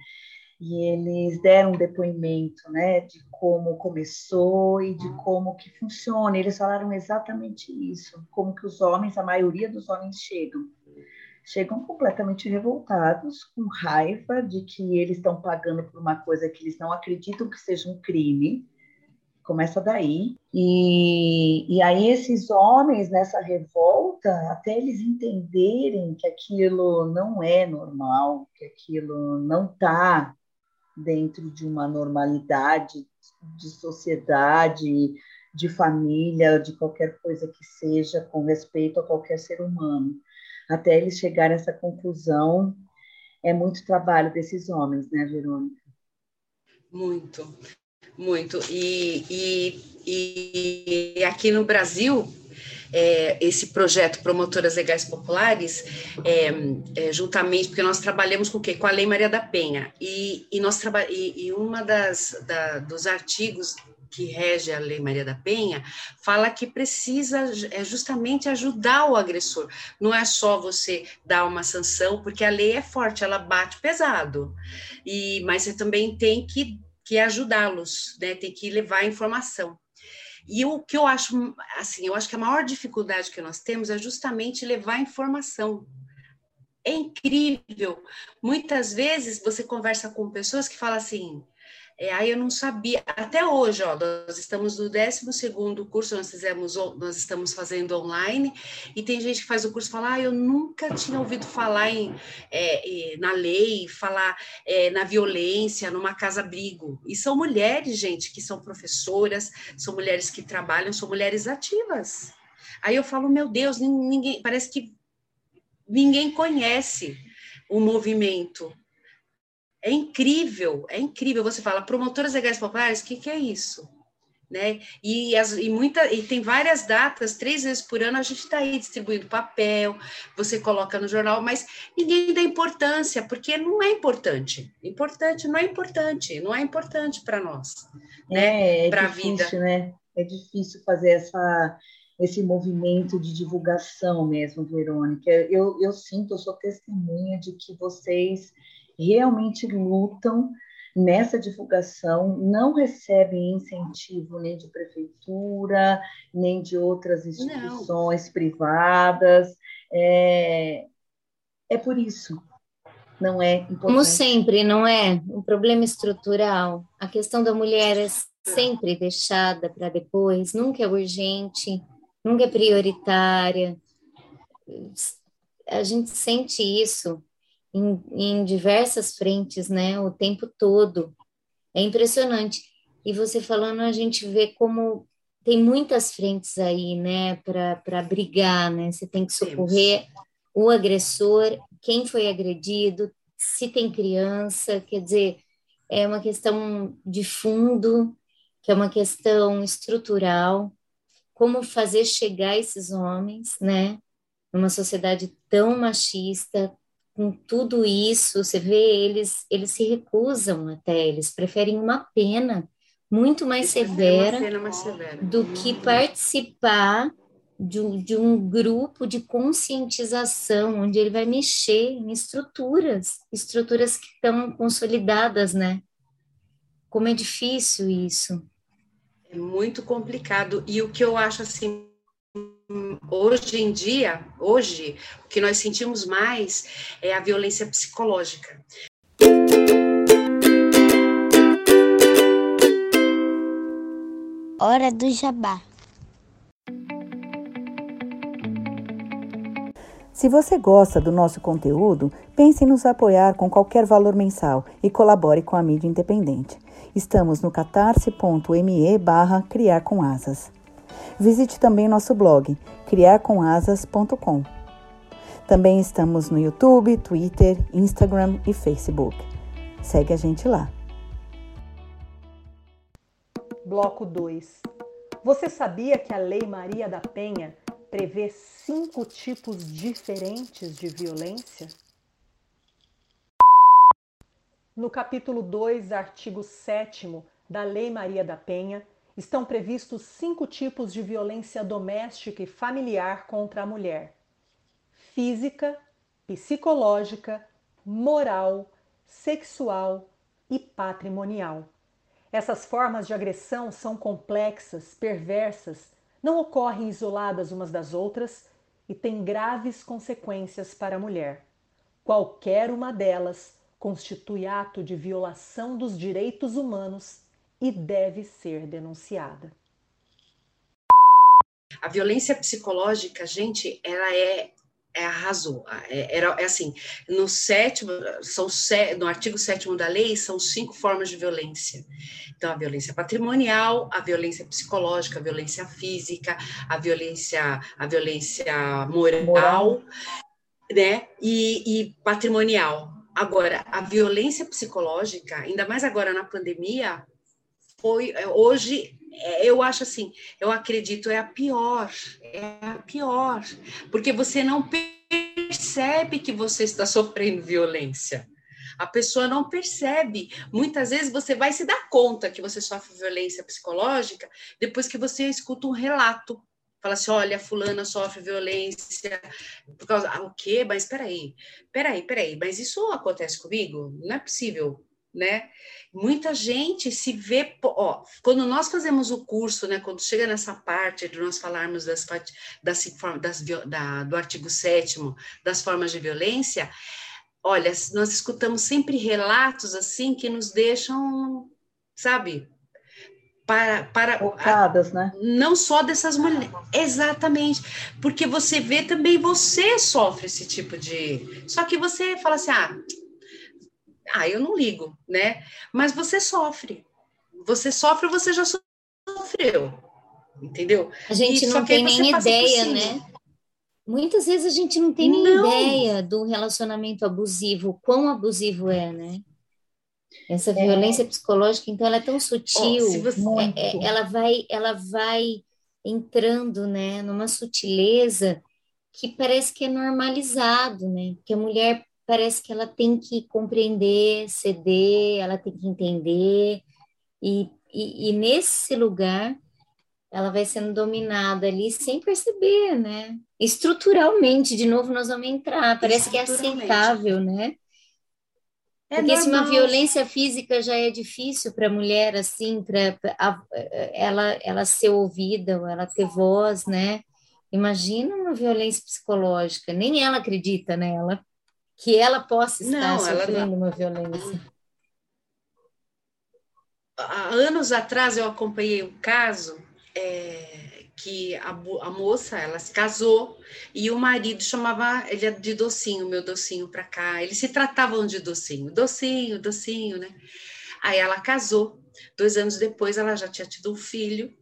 e eles deram um depoimento, né, de como começou e de como que funciona. Eles falaram exatamente isso, como que os homens, a maioria dos homens chegam, chegam completamente revoltados, com raiva de que eles estão pagando por uma coisa que eles não acreditam que seja um crime. Começa daí. E, e aí esses homens nessa revolta, até eles entenderem que aquilo não é normal, que aquilo não está dentro de uma normalidade de sociedade, de família, de qualquer coisa que seja, com respeito a qualquer ser humano. Até eles chegarem a essa conclusão, é muito trabalho desses homens, né, Verônica? Muito, muito. E, e, e aqui no Brasil, é, esse projeto Promotoras Legais Populares, é, é, juntamente, porque nós trabalhamos com o quê? Com a Lei Maria da Penha. E, e nós e, e uma das da, dos artigos que rege a Lei Maria da Penha, fala que precisa é justamente ajudar o agressor. Não é só você dar uma sanção, porque a lei é forte, ela bate pesado. E mas você também tem que, que ajudá-los, né? Tem que levar informação. E o que eu acho, assim, eu acho que a maior dificuldade que nós temos é justamente levar informação. É incrível. Muitas vezes você conversa com pessoas que falam assim: é, aí eu não sabia. Até hoje, ó, nós estamos no 12 curso, nós fizemos, nós estamos fazendo online, e tem gente que faz o curso e fala: ah, eu nunca tinha ouvido falar em, é, na lei, falar é, na violência, numa casa-abrigo. E são mulheres, gente, que são professoras, são mulheres que trabalham, são mulheres ativas. Aí eu falo, meu Deus, ninguém, parece que ninguém conhece o movimento. É incrível, é incrível. Você fala, promotoras legais populares, o que, que é isso? Né? E, as, e, muita, e tem várias datas, três vezes por ano a gente está aí distribuindo papel, você coloca no jornal, mas ninguém dá importância, porque não é importante. Importante não é importante, não é importante para nós, né? É, é para a vida. Né? É difícil fazer essa, esse movimento de divulgação mesmo, Verônica. Eu, eu sinto, eu sou testemunha de que vocês realmente lutam nessa divulgação, não recebem incentivo nem de prefeitura, nem de outras instituições não. privadas. É, é por isso. não é importante. Como sempre, não é? Um problema estrutural. A questão da mulher é sempre deixada para depois, nunca é urgente, nunca é prioritária. A gente sente isso em, em diversas frentes, né? O tempo todo. É impressionante. E você falando, a gente vê como tem muitas frentes aí, né, para brigar, né? Você tem que socorrer o agressor, quem foi agredido, se tem criança, quer dizer, é uma questão de fundo, que é uma questão estrutural, como fazer chegar esses homens, né, numa sociedade tão machista, com tudo isso, você vê eles, eles se recusam até, eles preferem uma pena muito mais severa, mais severa, do que participar de um, de um grupo de conscientização, onde ele vai mexer em estruturas, estruturas que estão consolidadas, né? Como é difícil isso. É muito complicado. E o que eu acho assim, hoje em dia, hoje, o que nós sentimos mais é a violência psicológica. Hora do Jabá. Se você gosta do nosso conteúdo, pense em nos apoiar com qualquer valor mensal e colabore com a mídia independente. Estamos no catarse.me barra criar com asas. Visite também nosso blog, criarcomasas.com. Também estamos no YouTube, Twitter, Instagram e Facebook. Segue a gente lá. Bloco 2. Você sabia que a Lei Maria da Penha prevê cinco tipos diferentes de violência? No capítulo 2, artigo 7 da Lei Maria da Penha, estão previstos cinco tipos de violência doméstica e familiar contra a mulher: física, psicológica, moral, sexual e patrimonial. Essas formas de agressão são complexas, perversas não ocorrem isoladas umas das outras e têm graves consequências para a mulher. Qualquer uma delas constitui ato de violação dos direitos humanos e deve ser denunciada. A violência psicológica, gente, ela é é, arrasou. É, era, é assim, no sétimo, são no artigo 7 da lei, são cinco formas de violência. Então, a violência patrimonial, a violência psicológica, a violência física, a violência, a violência moral, moral. né? E, e patrimonial. Agora, a violência psicológica, ainda mais agora na pandemia, foi hoje é, eu acho assim, eu acredito, é a pior, é a pior, porque você não percebe que você está sofrendo violência. A pessoa não percebe. Muitas vezes você vai se dar conta que você sofre violência psicológica depois que você escuta um relato. Fala assim: olha, fulana sofre violência por causa. Ah, o quê? Mas peraí, peraí, peraí, mas isso acontece comigo? Não é possível né? Muita gente se vê, ó, quando nós fazemos o curso, né, quando chega nessa parte de nós falarmos das, das, das da, do artigo 7 das formas de violência, olha, nós escutamos sempre relatos assim que nos deixam, sabe, para, para Focadas, né? não só dessas mulheres, exatamente, porque você vê também você sofre esse tipo de, só que você fala assim, ah, ah, eu não ligo, né? Mas você sofre. Você sofre, você já sofreu. Entendeu? A gente e, não tem nem ideia, né? Muitas vezes a gente não tem nem não. ideia do relacionamento abusivo, quão abusivo é, né? Essa é. violência psicológica, então, ela é tão sutil, oh, você... é, é, ela vai, ela vai entrando, né, numa sutileza que parece que é normalizado, né? Que a mulher parece que ela tem que compreender, ceder, ela tem que entender, e, e, e nesse lugar ela vai sendo dominada ali sem perceber, né? Estruturalmente, de novo, nós vamos entrar, parece que é aceitável, né? É Porque normal. se uma violência física já é difícil para a mulher, assim, para ela, ela ser ouvida, ou ela ter voz, né? Imagina uma violência psicológica, nem ela acredita nela. Que ela possa estar Não, ela sofrendo não- uma violência. há anos atrás eu acompanhei um caso é, que a, a moça ela se casou e o marido chamava ele de docinho, meu docinho para cá. Eles se tratavam de docinho, docinho, docinho, né? Aí ela casou. Dois anos depois ela já tinha tido um filho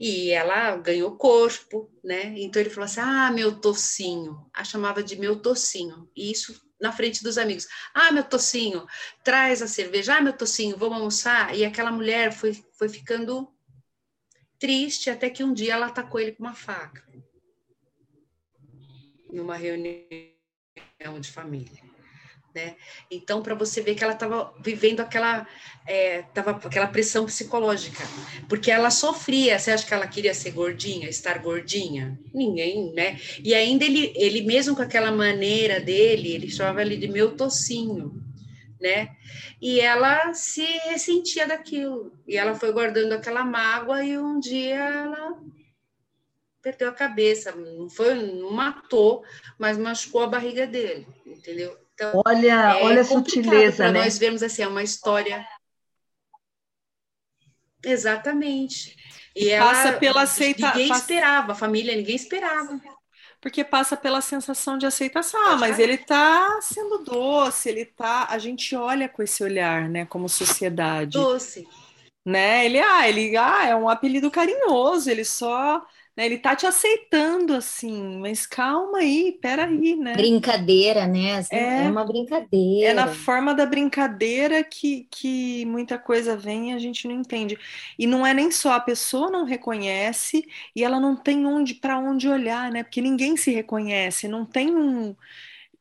e ela ganhou corpo, né? Então ele falou assim: Ah, meu tocinho. A chamava de meu tocinho. E isso na frente dos amigos. Ah, meu tocinho, traz a cerveja. Ah, meu tocinho, vamos almoçar. E aquela mulher foi, foi ficando triste até que um dia ela atacou ele com uma faca. Numa reunião de família. Né? Então, para você ver que ela estava vivendo aquela, é, tava aquela pressão psicológica, porque ela sofria. Você acha que ela queria ser gordinha, estar gordinha? Ninguém, né? E ainda ele, ele mesmo com aquela maneira dele, ele chamava ele de meu tocinho, né? E ela se ressentia daquilo. E ela foi guardando aquela mágoa e um dia ela perdeu a cabeça. Não foi, não matou, mas machucou a barriga dele, entendeu? Então, Olha, é olha a sutileza, para né? nós vermos assim, é uma história. Exatamente. E ela, Passa pela aceita- Ninguém passa- esperava, a família, ninguém esperava. Porque passa pela sensação de aceitação. Ah, mas ele tá sendo doce, ele tá. A gente olha com esse olhar, né, como sociedade. Doce. né? Ele, ah, ele, ah, é um apelido carinhoso, ele só, né, ele tá te aceitando assim, mas calma aí, peraí, né? Brincadeira, né? Assim, É. É uma brincadeira. É na forma da brincadeira que, que muita coisa vem e a gente não entende. E não é nem só a pessoa não reconhece e ela não tem onde para onde olhar, né? Porque ninguém se reconhece, não tem um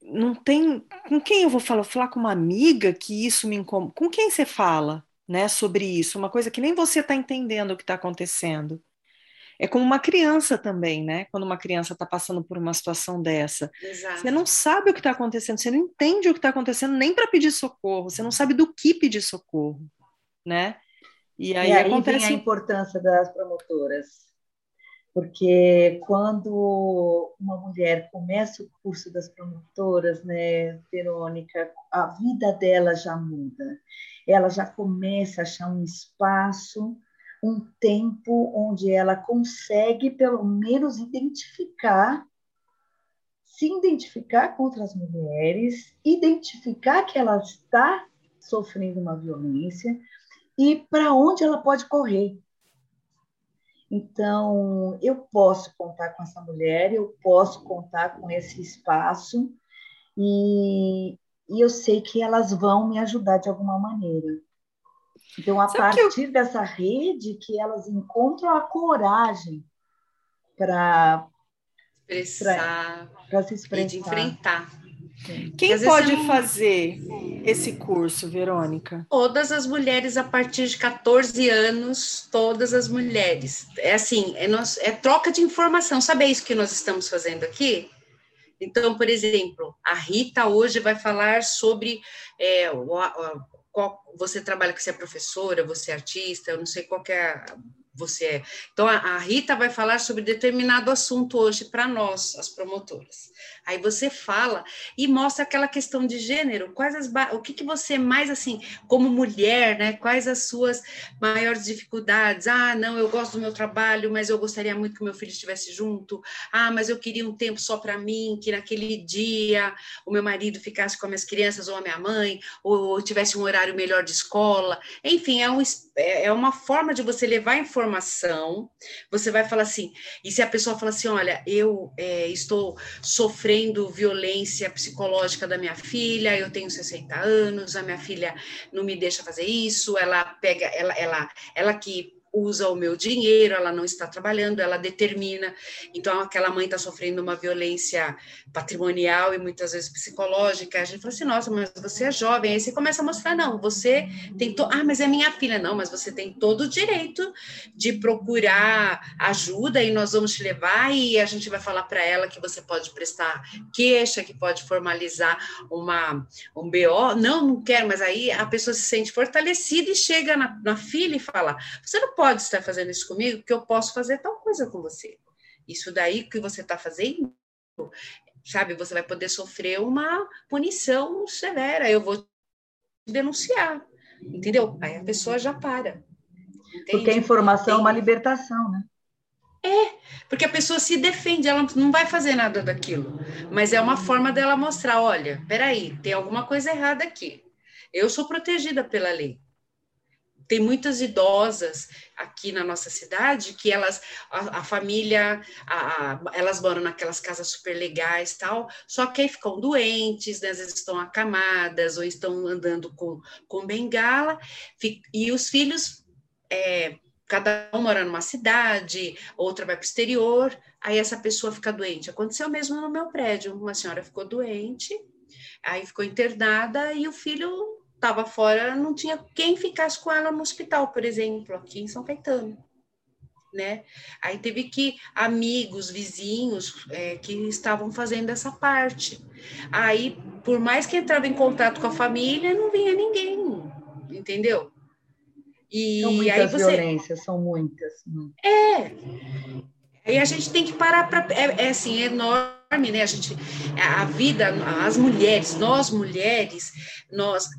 não tem com quem eu vou falar? Vou falar com uma amiga que isso me incomoda. Com quem você fala, né, sobre isso? Uma coisa que nem você está entendendo o que está acontecendo. É como uma criança também, né? Quando uma criança está passando por uma situação dessa. Exato. Você não sabe o que está acontecendo, você não entende o que está acontecendo nem para pedir socorro, você não sabe do que pedir socorro, né? E aí, E aí acontece. vem a importância das promotoras. Porque quando uma mulher começa o curso das promotoras, né, Verônica, a vida dela já muda. Ela já começa a achar um espaço, um tempo onde ela consegue, pelo menos, identificar, se identificar com outras mulheres, identificar que ela está sofrendo uma violência e para onde ela pode correr. Então, eu posso contar com essa mulher, eu posso contar com esse espaço, e, e eu sei que elas vão me ajudar de alguma maneira. Então, a Sabe que eu- partir dessa rede, que elas encontram a coragem para Expressar se e expressar. de enfrentar. Quem pode fazer esse curso, Verônica? Todas as mulheres a partir de 14 anos, todas as mulheres. É assim, é, nós, é troca de informação. Sabe isso que nós estamos fazendo aqui? Então, por exemplo, a Rita hoje vai falar sobre é, o- qual, você trabalha que você é professora, você é artista, eu não sei qual é você é. Então, a, a Rita vai falar sobre determinado assunto hoje para nós, as promotoras. Aí você fala e mostra aquela questão de gênero, quais as o que, que você mais assim, como mulher, né? Quais as suas maiores dificuldades? Ah, não, eu gosto do meu trabalho, mas eu gostaria muito que meu filho estivesse junto. Ah, mas eu queria um tempo só para mim, que naquele dia o meu marido ficasse com as minhas crianças ou a minha mãe, ou tivesse um horário melhor de escola. Enfim, é, um, é é uma forma de você levar informação. Você vai falar assim, e se a pessoa fala assim, olha, eu é, estou sofrendo violência psicológica da minha filha, eu tenho 60 anos, a minha filha não me deixa fazer isso, ela pega, ela, ela, ela que usa o meu dinheiro, ela não está trabalhando, ela determina. Então, aquela mãe está sofrendo uma violência patrimonial e muitas vezes psicológica. A gente fala assim, nossa, mas você é jovem. Aí você começa a mostrar, não, você tem. To... Ah, mas é minha filha. Não, mas você tem todo o direito de procurar ajuda e nós vamos te levar e a gente vai falar para ela que você pode prestar queixa, que pode formalizar uma, um BO. Não, não quero, mas aí a pessoa se sente fortalecida e chega na, na filha e fala: Você não pode estar fazendo isso comigo, porque eu posso fazer tal coisa com você. Isso daí que você está fazendo sabe? Você vai poder sofrer uma punição severa. Eu vou denunciar, entendeu? Aí a pessoa já para. Entende? Porque a informação é uma libertação, né? É, porque a pessoa se defende, ela não vai fazer nada daquilo, mas é uma forma dela mostrar: olha, peraí, tem alguma coisa errada aqui. Eu sou protegida pela lei tem muitas idosas aqui na nossa cidade que elas, a, a família, a, a, elas moram naquelas casas super legais tal, só que aí ficam doentes, né, às vezes estão acamadas ou estão andando com, com bengala, e os filhos, é, cada um mora numa cidade, outra vai para o exterior, aí essa pessoa fica doente. Aconteceu mesmo no meu prédio, uma senhora ficou doente, aí ficou internada e o filho estava fora, não tinha quem ficasse com ela no hospital, por exemplo, aqui em São Caetano. Né? Aí teve que amigos, vizinhos é, que estavam fazendo essa parte. Aí, por mais que entrava em contato com a família, não vinha ninguém, entendeu? E são muitas aí você... violências, são muitas. É. Aí a gente tem que parar para é, é assim, é enorme enorme, né? A gente, a vida, as mulheres, nós mulheres, nós,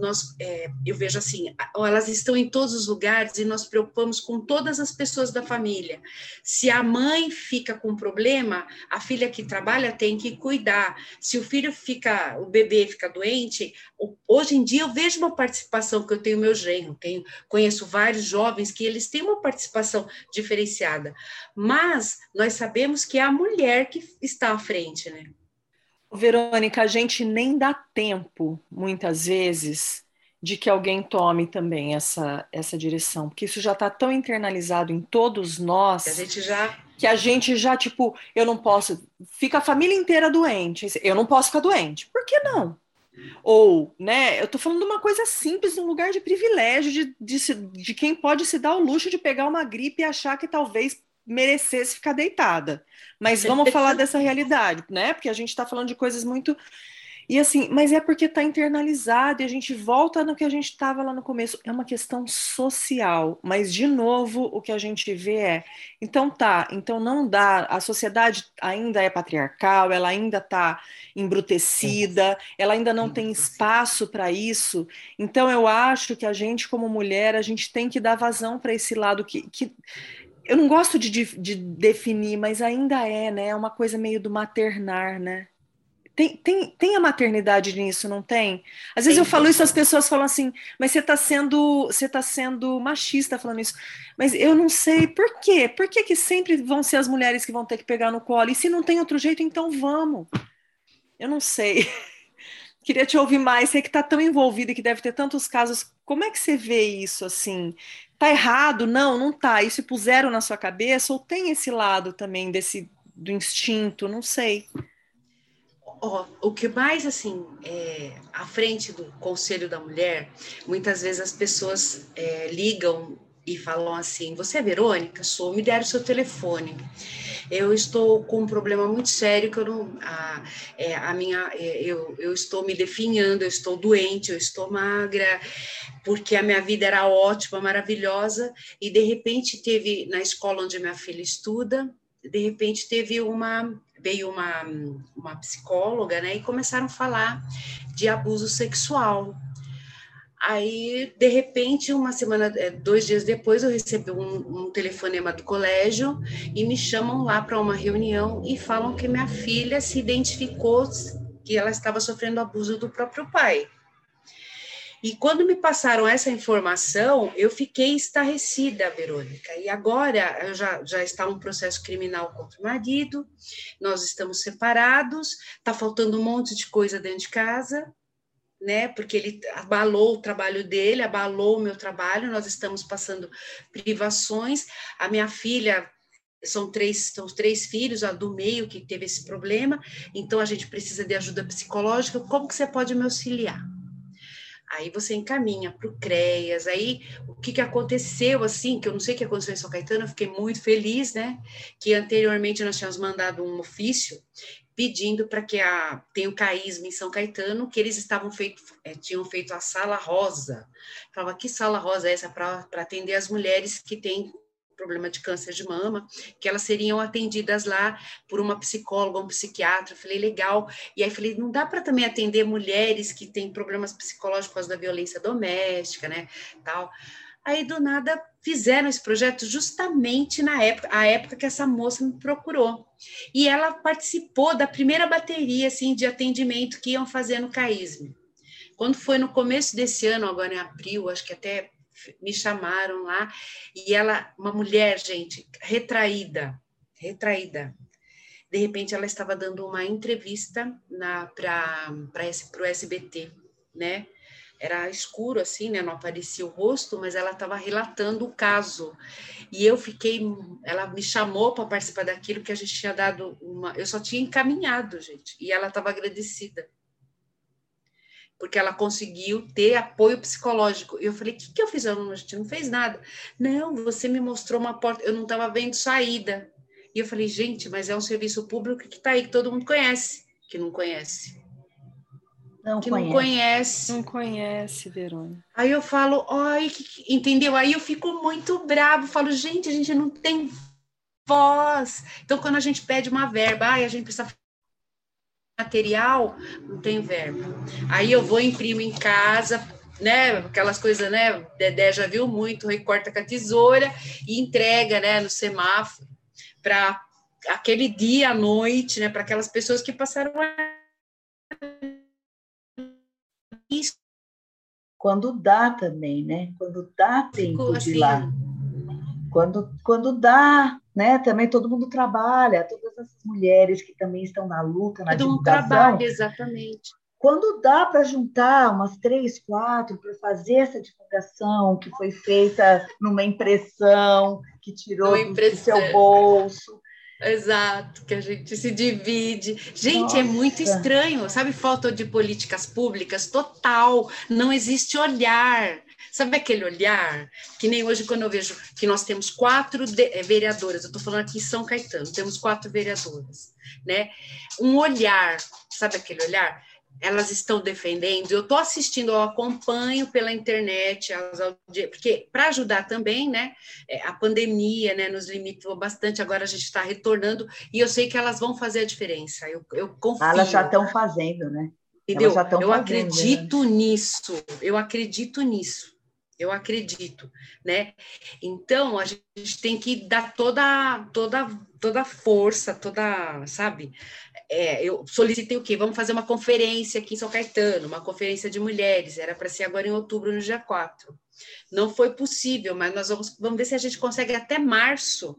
nós é, eu vejo assim, elas estão em todos os lugares e nós preocupamos com todas as pessoas da família. Se a mãe fica com problema, a filha que trabalha tem que cuidar. Se o filho fica, o bebê fica doente, hoje em dia eu vejo uma participação que eu tenho meu genro, tenho, conheço vários jovens que eles têm uma participação diferenciada, mas nós sabemos que é a mulher que está à frente, né? Verônica, a gente nem dá tempo, muitas vezes, de que alguém tome também essa, essa direção, porque isso já está tão internalizado em todos nós. Que a gente já. Que a gente já, tipo, eu não posso. Fica a família inteira doente. Eu não posso ficar doente. Por que não? Ou, né, eu tô falando de uma coisa simples, um lugar de privilégio, de, de, de quem pode se dar o luxo de pegar uma gripe e achar que talvez merecesse ficar deitada. Mas vamos falar dessa realidade, né? Porque a gente está falando de coisas muito. E assim, mas é porque está internalizado e a gente volta no que a gente estava lá no começo. É uma questão social. Mas, de novo, o que a gente vê é. Então tá, então não dá. A sociedade ainda é patriarcal, ela ainda está embrutecida, ela ainda não tem espaço para isso. Então eu acho que a gente, como mulher, a gente tem que dar vazão para esse lado que, que eu não gosto de, de, definir, mas ainda é, né? É uma coisa meio do maternar, né? Tem, tem, tem a maternidade nisso, não tem? Às vezes tem, eu falo isso, as pessoas falam assim, mas você está sendo, você tá sendo machista falando isso. Mas eu não sei por quê. Por que, que sempre vão ser as mulheres que vão ter que pegar no colo? E se não tem outro jeito, então vamos. Eu não sei. Queria te ouvir mais, você que está tão envolvida e que deve ter tantos casos. Como é que você vê isso assim? Tá errado? Não, não tá. Isso puseram na sua cabeça ou tem esse lado também desse do instinto? Não sei. Oh, o que mais assim é, à frente do Conselho da Mulher, muitas vezes as pessoas é, ligam e falam assim: Você é Verônica? Sou, me deram o seu telefone. Eu estou com um problema muito sério que eu não. A, é, a minha, é, eu, eu estou me definhando, eu estou doente, eu estou magra, porque a minha vida era ótima, maravilhosa, e de repente teve, na escola onde minha filha estuda, de repente teve uma veio uma, uma psicóloga, né, e começaram a falar de abuso sexual. Aí, de repente, uma semana, é, dois dias depois, eu recebi um, um telefonema do colégio e me chamam lá para uma reunião e falam que minha filha se identificou que ela estava sofrendo abuso do próprio pai. E quando me passaram essa informação, eu fiquei estarrecida, Verônica. E agora já, já está um processo criminal contra o marido, nós estamos separados, está faltando um monte de coisa dentro de casa, né? Porque ele abalou o trabalho dele, abalou o meu trabalho, nós estamos passando privações. A minha filha são três, são três filhos, a do meio que teve esse problema, então a gente precisa de ajuda psicológica. Como que você pode me auxiliar? Aí você encaminha para o CREAS, aí o que, que aconteceu, assim, que eu não sei o que aconteceu em São Caetano, eu fiquei muito feliz, né, que anteriormente nós tínhamos mandado um ofício pedindo para que a tenha o CAISM em São Caetano, que eles estavam feito, é, tinham feito a sala rosa. Falava, que sala rosa é essa para atender as mulheres que têm problema de câncer de mama, que elas seriam atendidas lá por uma psicóloga, um psiquiatra. Eu falei, legal. E aí falei, não dá para também atender mulheres que têm problemas psicológicos da violência doméstica, né? Tal. Aí do nada fizeram esse projeto justamente na época, a época que essa moça me procurou. E ela participou da primeira bateria assim de atendimento que iam fazer no CAISM. Quando foi no começo desse ano, agora em abril, acho que até me chamaram lá, e ela, uma mulher, gente, retraída, retraída. De repente, ela estava dando uma entrevista para o SBT, né? Era escuro, assim, né? Não aparecia o rosto, mas ela estava relatando o caso. E eu fiquei. Ela me chamou para participar daquilo, que a gente tinha dado uma. Eu só tinha encaminhado, gente, e ela estava agradecida porque ela conseguiu ter apoio psicológico. E eu falei, o que, que eu fiz? A gente não fez nada. Não, você me mostrou uma porta, eu não estava vendo saída. E eu falei, gente, mas é um serviço público que está aí, que todo mundo conhece, que não conhece. Não que conhece. não conhece. Não conhece, Verônica. Aí eu falo, ai, entendeu? Aí eu fico muito bravo, falo, gente, a gente não tem voz. Então, quando a gente pede uma verba, ai, a gente precisa material, não tem verba. Aí eu vou imprimo em casa, né, aquelas coisas, né, Dedé já viu muito, recorta com a tesoura e entrega, né, no semáforo para aquele dia à noite, né, para aquelas pessoas que passaram isso. Quando dá também, né? Quando dá tempo assim, de ir lá. Quando, quando dá, né? Também todo mundo trabalha, todas essas mulheres que também estão na luta, na todo divulgação. Mundo trabalha, exatamente. Quando dá para juntar umas três, quatro para fazer essa divulgação que foi feita numa impressão que tirou do seu bolso, Exato, que a gente se divide. Gente, Nossa. é muito estranho, sabe? Falta de políticas públicas total. Não existe olhar. Sabe aquele olhar? Que nem hoje, quando eu vejo que nós temos quatro eh, vereadoras, eu estou falando aqui em São Caetano, temos quatro vereadoras, né? Um olhar, sabe aquele olhar? Elas estão defendendo. Eu estou assistindo, eu acompanho pela internet, porque para ajudar também, né? É, a pandemia né, nos limitou bastante, agora a gente está retornando, e eu sei que elas vão fazer a diferença. Eu, eu confio. Elas já estão fazendo, né? Entendeu? eu fazendo, acredito né? nisso, eu acredito nisso. Eu acredito, né? Então a gente tem que dar toda toda toda força, toda, sabe? É, eu solicitei o quê? Vamos fazer uma conferência aqui em São Caetano, uma conferência de mulheres, era para ser agora em outubro, no dia 4. Não foi possível, mas nós vamos, vamos ver se a gente consegue até março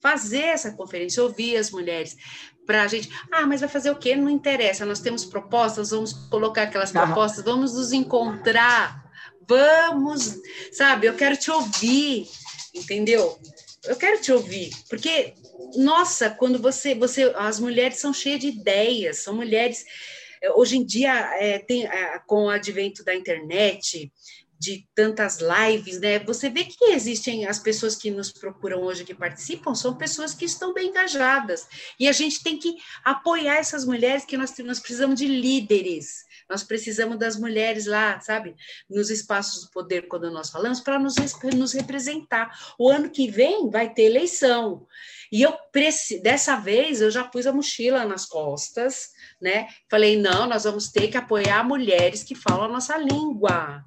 fazer essa conferência, ouvir as mulheres, para a gente, ah, mas vai fazer o quê? Não interessa, nós temos propostas, vamos colocar aquelas propostas, vamos nos encontrar, vamos, sabe, eu quero te ouvir, entendeu? Eu quero te ouvir, porque nossa, quando você, você, as mulheres são cheias de ideias, são mulheres. Eh, hoje em dia, é, tem, é, com o advento da internet, de tantas lives, né? Você vê que existem as pessoas que nos procuram hoje, que participam, são pessoas que estão bem engajadas. E a gente tem que apoiar essas mulheres, que nós, nós precisamos de líderes. Nós precisamos das mulheres lá, sabe? Nos espaços do poder, quando nós falamos, para nos, nos representar. O ano que vem vai ter eleição. E eu dessa vez eu já pus a mochila nas costas, né? Falei, não, nós vamos ter que apoiar mulheres que falam a nossa língua.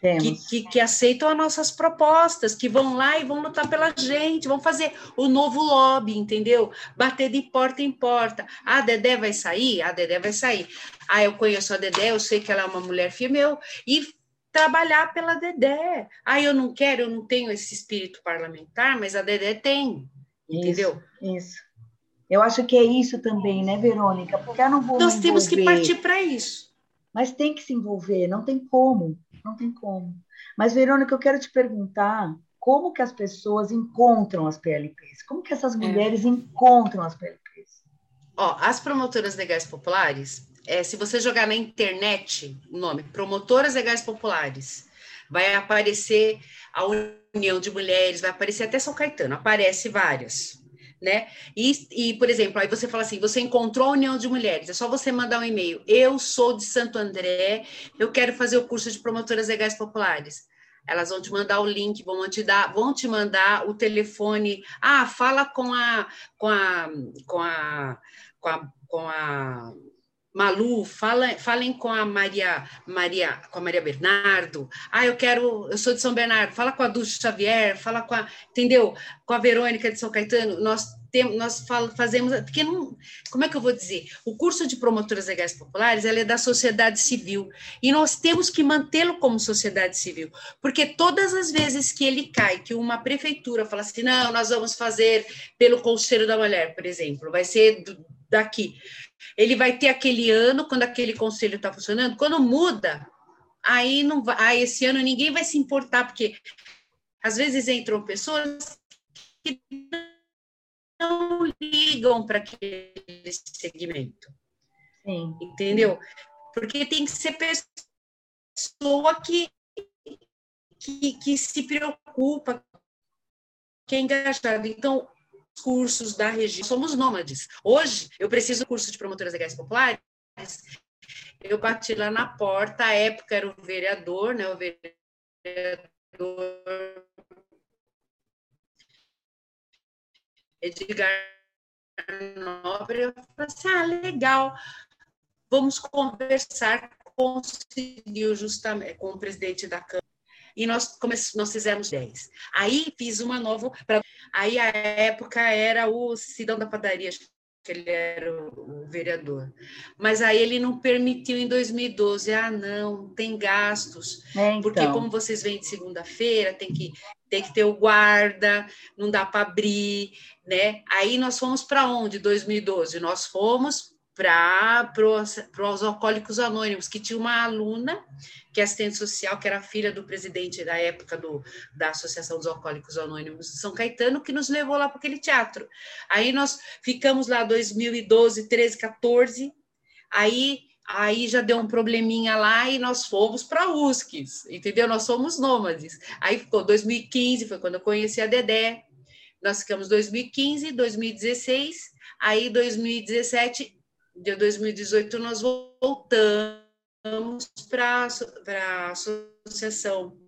Que, que, que, aceitam as nossas propostas, que vão lá e vão lutar pela gente, vão fazer o novo lobby, entendeu? Bater de porta em porta. Ah, a Dedé vai sair? A Dedé vai sair. Ah, eu conheço a Dedé, eu sei que ela é uma mulher firme, eu, e trabalhar pela Dedé. Ah, eu não quero, eu não tenho esse espírito parlamentar, mas a Dedé tem. Entendeu? Isso, isso. Eu acho que é isso também, né, Verônica? Porque eu não vou. Nós temos que partir para isso. Mas tem que se envolver, não tem como, não tem como. Mas, Verônica, eu quero te perguntar como que as pessoas encontram as PLPs? Como que essas é. mulheres é. encontram as PLPs? Ó, as promotoras legais populares, é, se você jogar na internet o nome Promotoras Legais Populares, vai aparecer a União de Mulheres, vai aparecer até São Caetano, aparece várias, né? E, e, por exemplo, aí você fala assim, você encontrou a União de Mulheres, é só você mandar um e-mail, eu sou de Santo André, eu quero fazer o curso de promotoras legais populares. Elas vão te mandar o link, vão te dar, vão te mandar o telefone. Ah, fala com a com a com a com a, com a Malu, fala, falem com a Maria, Maria, com a Maria Bernardo. Ah, eu quero, eu sou de São Bernardo. Fala com a Dulce Xavier, fala com a, entendeu? Com a Verônica de São Caetano. Nós temos, nós fazemos, porque não, como é que eu vou dizer? O curso de promotoras legais populares, é da sociedade civil e nós temos que mantê-lo como sociedade civil, porque todas as vezes que ele cai, que uma prefeitura fala assim, não, nós vamos fazer pelo Conselho da Mulher, por exemplo, vai ser daqui ele vai ter aquele ano, quando aquele conselho está funcionando, quando muda, aí não vai, aí esse ano ninguém vai se importar, porque às vezes entram pessoas que não ligam para aquele segmento. Sim. Entendeu? Porque tem que ser pessoa que, que, que se preocupa, que é engajada. Então, cursos da região. Somos nômades. Hoje, eu preciso do curso de promotoras legais populares. Eu bati lá na porta, à época era o vereador, né? O vereador Edgar Nobre. Eu falei assim: ah, legal, vamos conversar. Conseguiu justamente com o presidente da Câmara e nós, come, nós fizemos 10. Aí fiz uma nova. Pra, aí a época era o Cidão da Padaria, que ele era o, o, vereador. Mas aí ele não permitiu em 2012. Ah, não, tem gastos. É, então. Porque como vocês vêm de segunda-feira, tem que, tem que ter o guarda, não dá para abrir, né? Aí nós fomos para onde? 2012. Nós fomos para os alcoólicos anônimos, que tinha uma aluna, que é assistente social, que era filha do presidente da época do, da Associação dos Alcoólicos Anônimos de São Caetano, que nos levou lá para aquele teatro. Aí nós ficamos lá 2012, 13, 14, aí aí já deu um probleminha lá e nós fomos para USCs, entendeu? Nós somos nômades. Aí ficou 2015, foi quando eu conheci a Dedé. Nós ficamos 2015, 2016, aí 2017 de 2018 nós voltamos para a associação,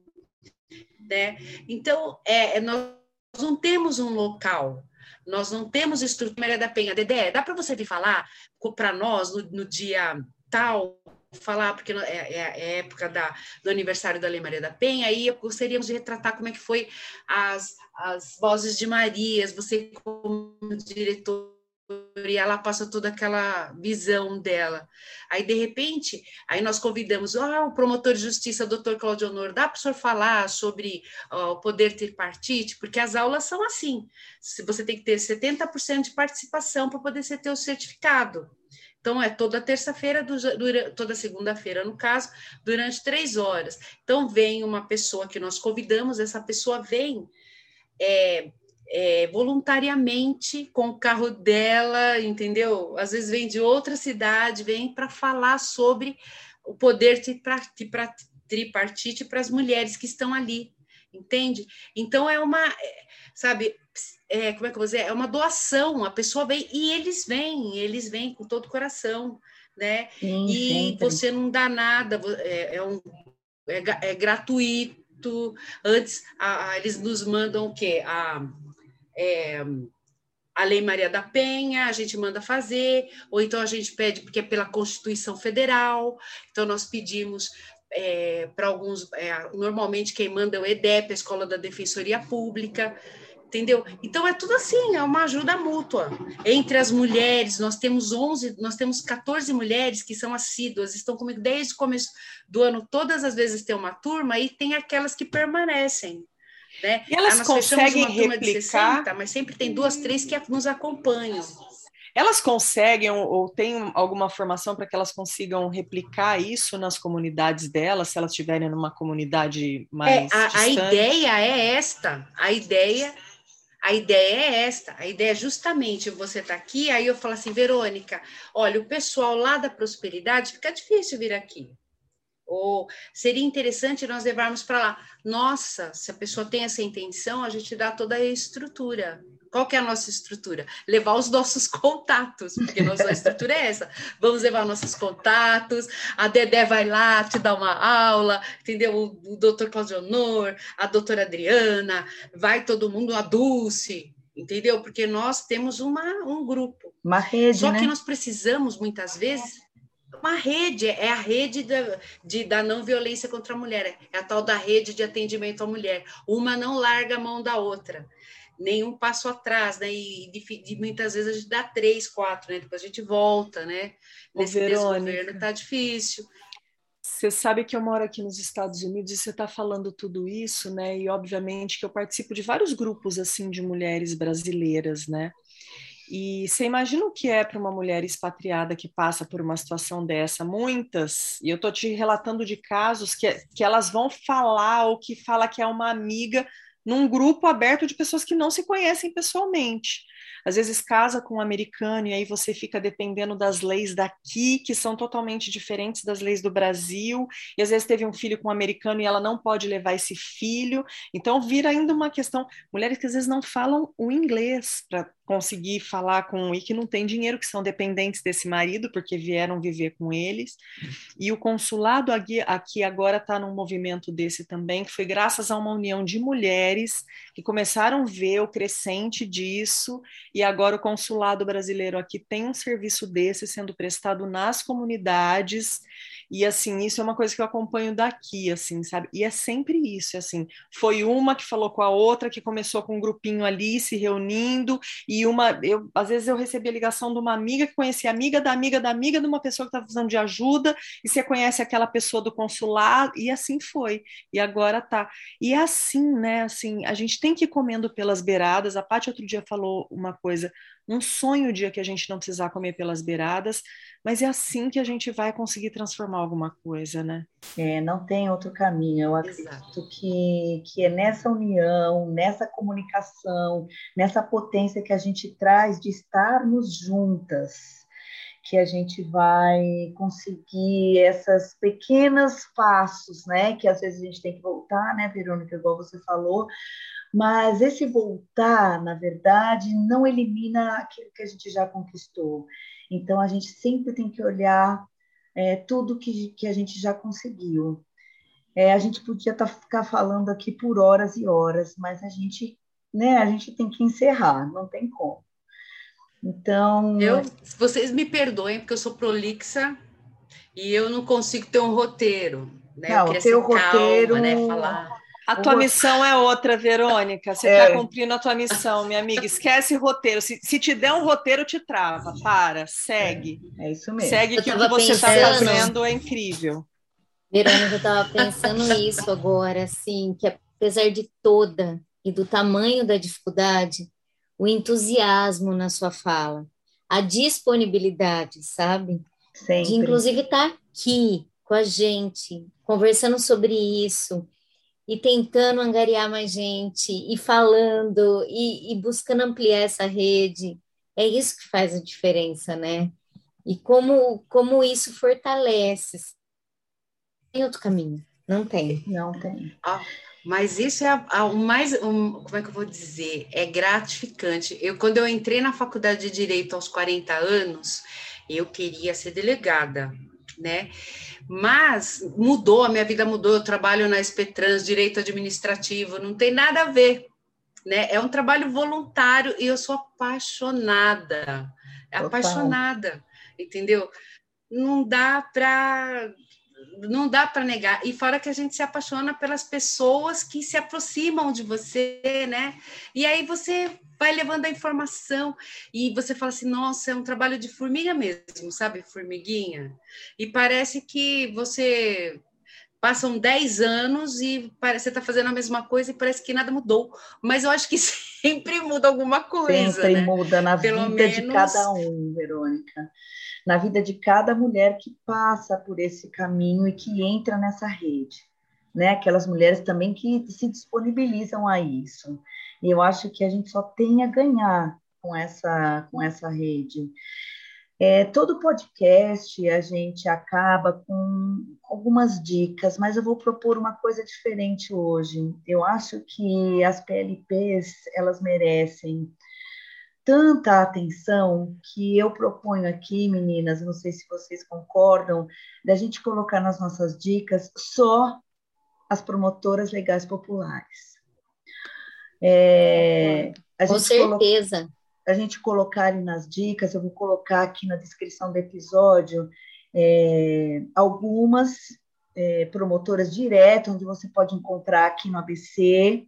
né? Então, é, é, nós não temos um local, nós não temos estrutura Maria da Penha. Dedé, dá para você vir falar para nós no, no, dia tal, falar, porque é, é, a época da, do aniversário da Lei Maria da Penha, aí gostaríamos de retratar como é que foi as, as vozes de Marias, você como diretor e ela passa toda aquela visão dela. Aí, de repente, aí nós convidamos ah, o promotor de justiça, doutor Claudio Honor, dá para o senhor falar sobre o poder tripartite? Porque as aulas são assim, se você tem que ter 70% de participação para poder ser ter o certificado. Então, é toda terça-feira, toda segunda-feira, no caso, durante três horas. Então, vem uma pessoa que nós convidamos, essa pessoa vem é, é, voluntariamente com o carro dela, entendeu? Às vezes vem de outra cidade, vem para falar sobre o poder tripartite para as mulheres que estão ali, entende? Então é uma, é, sabe, é, como é que eu vou dizer? É uma doação, a pessoa vem e eles vêm, eles vêm com todo o coração, né? Sim, e sempre. você não dá nada, é, é um, é, é gratuito. Antes, a, a, eles nos mandam o quê? A, é, a Lei Maria da Penha, a gente manda fazer, ou então a gente pede, porque é pela Constituição Federal, então nós pedimos é, para alguns, é, normalmente quem manda é o EDEP, a Escola da Defensoria Pública, entendeu? Então é tudo assim, é uma ajuda mútua. Entre as mulheres, nós temos 11, nós temos 14 mulheres que são assíduas, estão comigo desde o começo do ano, todas as vezes tem uma turma e tem aquelas que permanecem. Né? E elas ah, conseguem replicar, 60, mas sempre tem duas, três que nos acompanham. Elas conseguem ou têm alguma formação para que elas consigam replicar isso nas comunidades delas, se elas estiverem numa comunidade mais é, a, a, ideia é esta, a ideia a ideia é esta, a ideia é justamente você estar tá aqui, aí eu falo assim, Verônica, olha, o pessoal lá da prosperidade fica difícil vir aqui. Ou seria interessante nós levarmos para lá. Nossa, se a pessoa tem essa intenção, a gente dá toda a estrutura. Qual que é a nossa estrutura? Levar os nossos contatos, porque nossa estrutura é essa. Vamos levar nossos contatos, a Dedé vai lá te dar uma aula, entendeu? O, o doutor Claudio Honor, a doutora Adriana, vai todo mundo, a Dulce, entendeu? Porque nós temos uma, um grupo. Uma rede, Só né? que nós precisamos, muitas vezes, uma rede, é a rede da, de, da não violência contra a mulher, é a tal da rede de atendimento à mulher. Uma não larga a mão da outra, nenhum passo atrás, né? E de, de, muitas vezes a gente dá três, quatro, né? Depois a gente volta, né? Nesse desgoverno tá difícil. Você sabe que eu moro aqui nos Estados Unidos e você está falando tudo isso, né? E obviamente que eu participo de vários grupos assim de mulheres brasileiras, né? E você imagina o que é para uma mulher expatriada que passa por uma situação dessa? Muitas, e eu estou te relatando de casos que, que elas vão falar ou que fala que é uma amiga num grupo aberto de pessoas que não se conhecem pessoalmente. Às vezes casa com um americano e aí você fica dependendo das leis daqui, que são totalmente diferentes das leis do Brasil, e às vezes teve um filho com um americano e ela não pode levar esse filho, então vira ainda uma questão, mulheres que às vezes não falam o inglês para conseguir falar com e que não tem dinheiro, que são dependentes desse marido porque vieram viver com eles. E o consulado aqui, aqui agora está num movimento desse também, que foi graças a uma união de mulheres que começaram a ver o crescente disso e agora o consulado brasileiro aqui tem um serviço desse sendo prestado nas comunidades e assim isso é uma coisa que eu acompanho daqui assim sabe? E é sempre isso assim foi uma que falou com a outra que começou com um grupinho ali se reunindo e uma eu às vezes eu recebi a ligação de uma amiga que conhecia amiga da amiga da amiga de uma pessoa que estava precisando de ajuda e você conhece aquela pessoa do consulado e assim foi e agora tá. E é assim né assim a gente tem que ir comendo pelas beiradas. A Paty outro dia falou uma coisa um sonho o dia que a gente não precisar comer pelas beiradas, mas é assim que a gente vai conseguir transformar alguma coisa, né? É, não tem outro caminho. Eu acredito que, que é nessa união, nessa comunicação, nessa potência que a gente traz de estarmos juntas, que a gente vai conseguir essas pequenos passos, né? Que às vezes a gente tem que voltar, né, Verônica, igual você falou, mas esse voltar, na verdade, não elimina aquilo que a gente já conquistou. Então, a gente sempre tem que olhar é, tudo que, que a gente já conseguiu. É, a gente podia tá, ficar falando aqui por horas e horas, mas a gente, né, a gente tem que encerrar, não tem como. Então. Eu, vocês me perdoem, porque eu sou prolixa e eu não consigo ter um roteiro. Né? Não, eu ter o roteiro. Calma, né? Falar a tua missão é outra, Verônica. Você está é. cumprindo a tua missão, minha amiga. Esquece roteiro. Se, se, te der um roteiro, te trava. Para, segue. É, é isso mesmo. Segue que o que você está fazendo é incrível. Verônica, eu estava pensando isso agora, assim, que apesar de toda e do tamanho da dificuldade, o entusiasmo na sua fala, a disponibilidade, sabe? Sempre. De inclusive estar tá aqui com a gente, conversando sobre isso e tentando angariar mais gente, e falando, e, e, buscando ampliar essa rede. É isso que faz a diferença, né? E como, como isso fortalece. Tem outro caminho? Não tem. Não tem. Ah, mas isso é o mais, um, como é que eu vou dizer? É gratificante. Eu, quando eu entrei na faculdade de Direito aos 40 anos, eu queria ser delegada, né? Mas mudou, a minha vida mudou. Eu trabalho na SPTrans, direito administrativo, não tem nada a ver. Né? É um trabalho voluntário e eu sou apaixonada. Total. Apaixonada, entendeu? Não dá para não dá para negar. E fora que a gente se apaixona pelas pessoas que se aproximam de você, né? E aí você vai levando a informação e você fala assim: nossa, é um trabalho de formiga mesmo, sabe? Formiguinha. E parece que você passam 10 anos e parece, você está fazendo a mesma coisa e parece que nada mudou. Mas eu acho que sempre muda alguma coisa. Sempre né? muda na Pelo vida menos... de cada um, Verônica na vida de cada mulher que passa por esse caminho e que entra nessa rede, né? Aquelas mulheres também que se disponibilizam a isso. E eu acho que a gente só tem a ganhar com essa com essa rede. É, todo podcast a gente acaba com algumas dicas, mas eu vou propor uma coisa diferente hoje. Eu acho que as PLPs elas merecem tanta atenção que eu proponho aqui, meninas, não sei se vocês concordam, da gente colocar nas nossas dicas só as promotoras legais populares. É, Com certeza. A gente colocar nas dicas, eu vou colocar aqui na descrição do episódio é, algumas é, promotoras diretas, onde você pode encontrar aqui no ABC,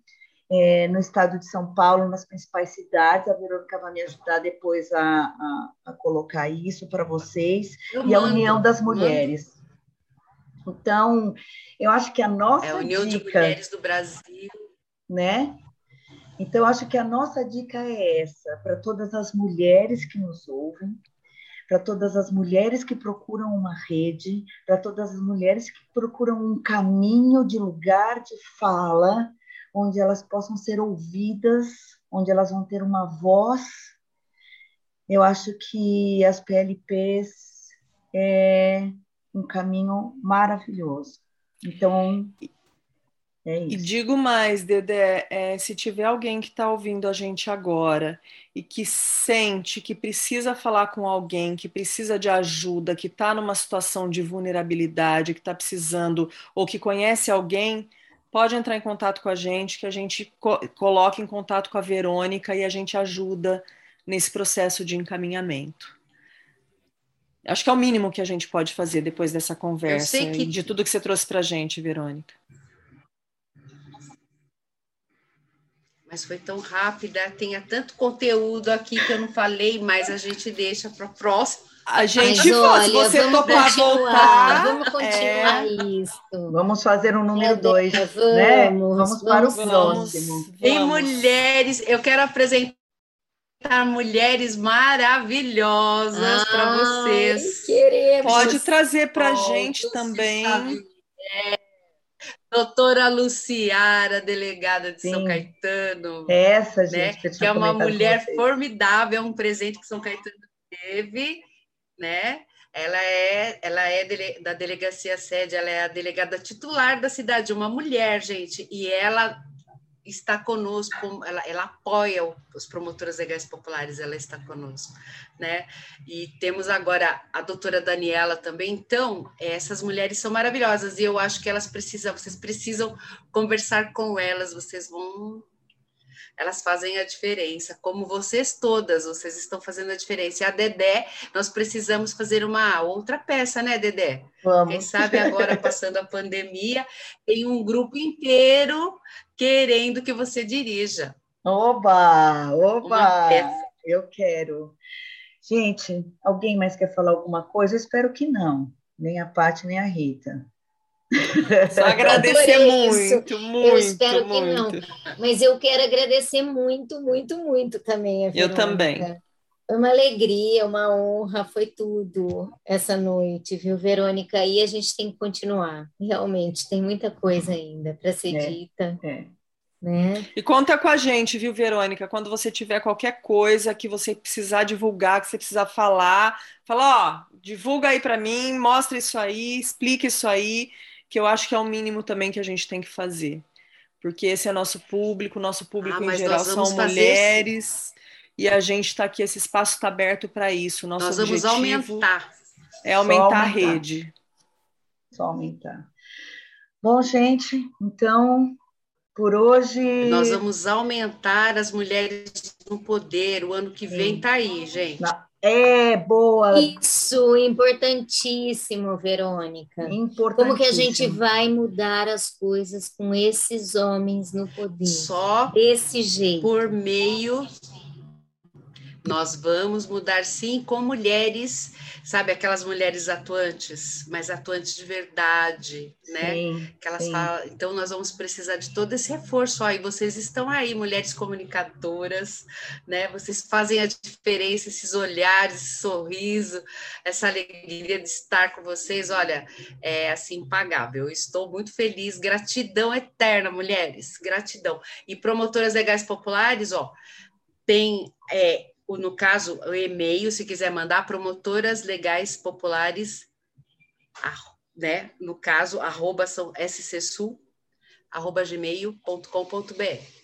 é, no estado de São Paulo, nas principais cidades. A Verônica vai me ajudar depois a, a, a colocar isso para vocês. Eu e mando, a União das Mulheres. Mando. Então, eu acho que a nossa. É a União dica, de Mulheres do Brasil. Né? Então, acho que a nossa dica é essa, para todas as mulheres que nos ouvem, para todas as mulheres que procuram uma rede, para todas as mulheres que procuram um caminho de lugar de fala, onde elas possam ser ouvidas, onde elas vão ter uma voz. Eu acho que as PLPs é um caminho maravilhoso. Então, é e digo mais, Dedé, é, se tiver alguém que está ouvindo a gente agora e que sente que precisa falar com alguém, que precisa de ajuda, que está numa situação de vulnerabilidade, que está precisando, ou que conhece alguém, pode entrar em contato com a gente, que a gente co coloque em contato com a Verônica e a gente ajuda nesse processo de encaminhamento. Acho que é o mínimo que a gente pode fazer depois dessa conversa que... de tudo que você trouxe para a gente, Verônica. Mas foi tão rápida, tinha tanto conteúdo aqui que eu não falei, mas a gente deixa para o próximo. A gente, Mas, olha, se você topar voltar, vamos continuar é... isso. Vamos fazer um número dois, vamos, né? Vamos, para o próximo. Em mulheres, eu quero apresentar mulheres maravilhosas para vocês. Queremos. Pode trazer para a gente também. É. Doutora Luciara, delegada de Sim. São Caetano. Essa, gente, né? que, que é uma mulher formidável, é um presente que São Caetano teve né? Ela é, ela é dele, da delegacia sede, ela é a delegada titular da cidade, uma mulher, gente, e ela está conosco, ela, ela apoia os promotores legais populares, ela está conosco, né? E temos agora a doutora Daniela também. Então, essas mulheres são maravilhosas e eu acho que elas precisam, vocês precisam conversar com elas, vocês vão elas fazem a diferença, como vocês todas, vocês estão fazendo a diferença. E a Dedé, nós precisamos fazer uma outra peça, né, Dedé? Vamos. Quem sabe agora, passando a pandemia, tem um grupo inteiro querendo que você dirija. Oba, oba! Eu quero. Gente, alguém mais quer falar alguma coisa? Eu espero que não. Nem a Paty, nem a Rita. Só agradecer muito, muito. Eu espero muito. que não. Mas eu quero agradecer muito, muito, muito também. eu também. Foi uma alegria, uma honra, foi tudo essa noite, viu, Verônica? E a gente tem que continuar, realmente, tem muita coisa ainda para ser é, dita. É. Né? E conta com a gente, viu, Verônica? Quando você tiver qualquer coisa que você precisar divulgar, que você precisar falar, fala, ó, divulga aí para mim, mostra isso aí, explica isso aí que eu acho que é o mínimo também que a gente tem que fazer. Porque esse é nosso público, nosso público ah, em geral são mulheres, e a gente está aqui, esse espaço está aberto para isso. Nosso nós vamos aumentar. É aumentar, aumentar a rede. Só aumentar. Bom, gente, então por hoje. Nós vamos aumentar as mulheres no poder. O ano que vem está aí, gente. É, boa. Isso, importantíssimo, Verônica. Importantíssimo. Como que a gente vai mudar as coisas com esses homens no poder? Só desse jeito. Por meio nós vamos mudar sim com mulheres, sabe, aquelas mulheres atuantes, mas atuantes de verdade, né? Sim, que elas falam, então nós vamos precisar de todo esse reforço. Aí vocês estão aí, mulheres comunicadoras, né? Vocês fazem a diferença, esses olhares, esse sorriso, essa alegria de estar com vocês, olha, é assim impagável. Eu estou muito feliz, gratidão eterna, mulheres, gratidão. E promotoras legais populares, ó, tem é, no caso, o e-mail, se quiser mandar, promotoras legais populares, né? No caso, arroba são scsul, arroba gmail.com.br.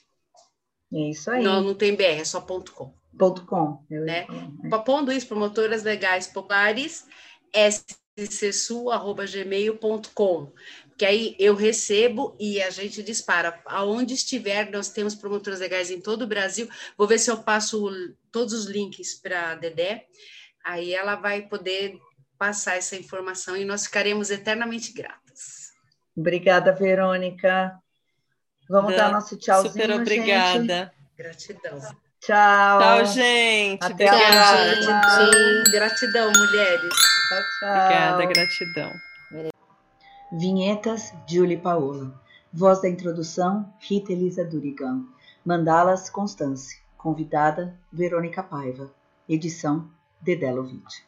É isso aí. Não, não tem BR, é só ponto .com. Ponto .com, né? É. Pondo isso, promotoras legais populares, scsu.gmail.com que aí eu recebo e a gente dispara. Aonde estiver, nós temos promotoras legais em todo o Brasil. Vou ver se eu passo todos os links para a Dedé. Aí ela vai poder passar essa informação e nós ficaremos eternamente gratas. Obrigada, Verônica. Vamos dar nosso tchauzinho, Super obrigada. Gente. Gratidão. Tchau. Tchau, gente. Até obrigada. Gratidão, gratidão, mulheres. Tchau, tchau. Obrigada, gratidão. Vinhetas, Julie Paola. Voz da introdução, Rita Elisa Durigan. Mandalas, Constance. Convidada, Verônica Paiva. Edição, Dedelovitch.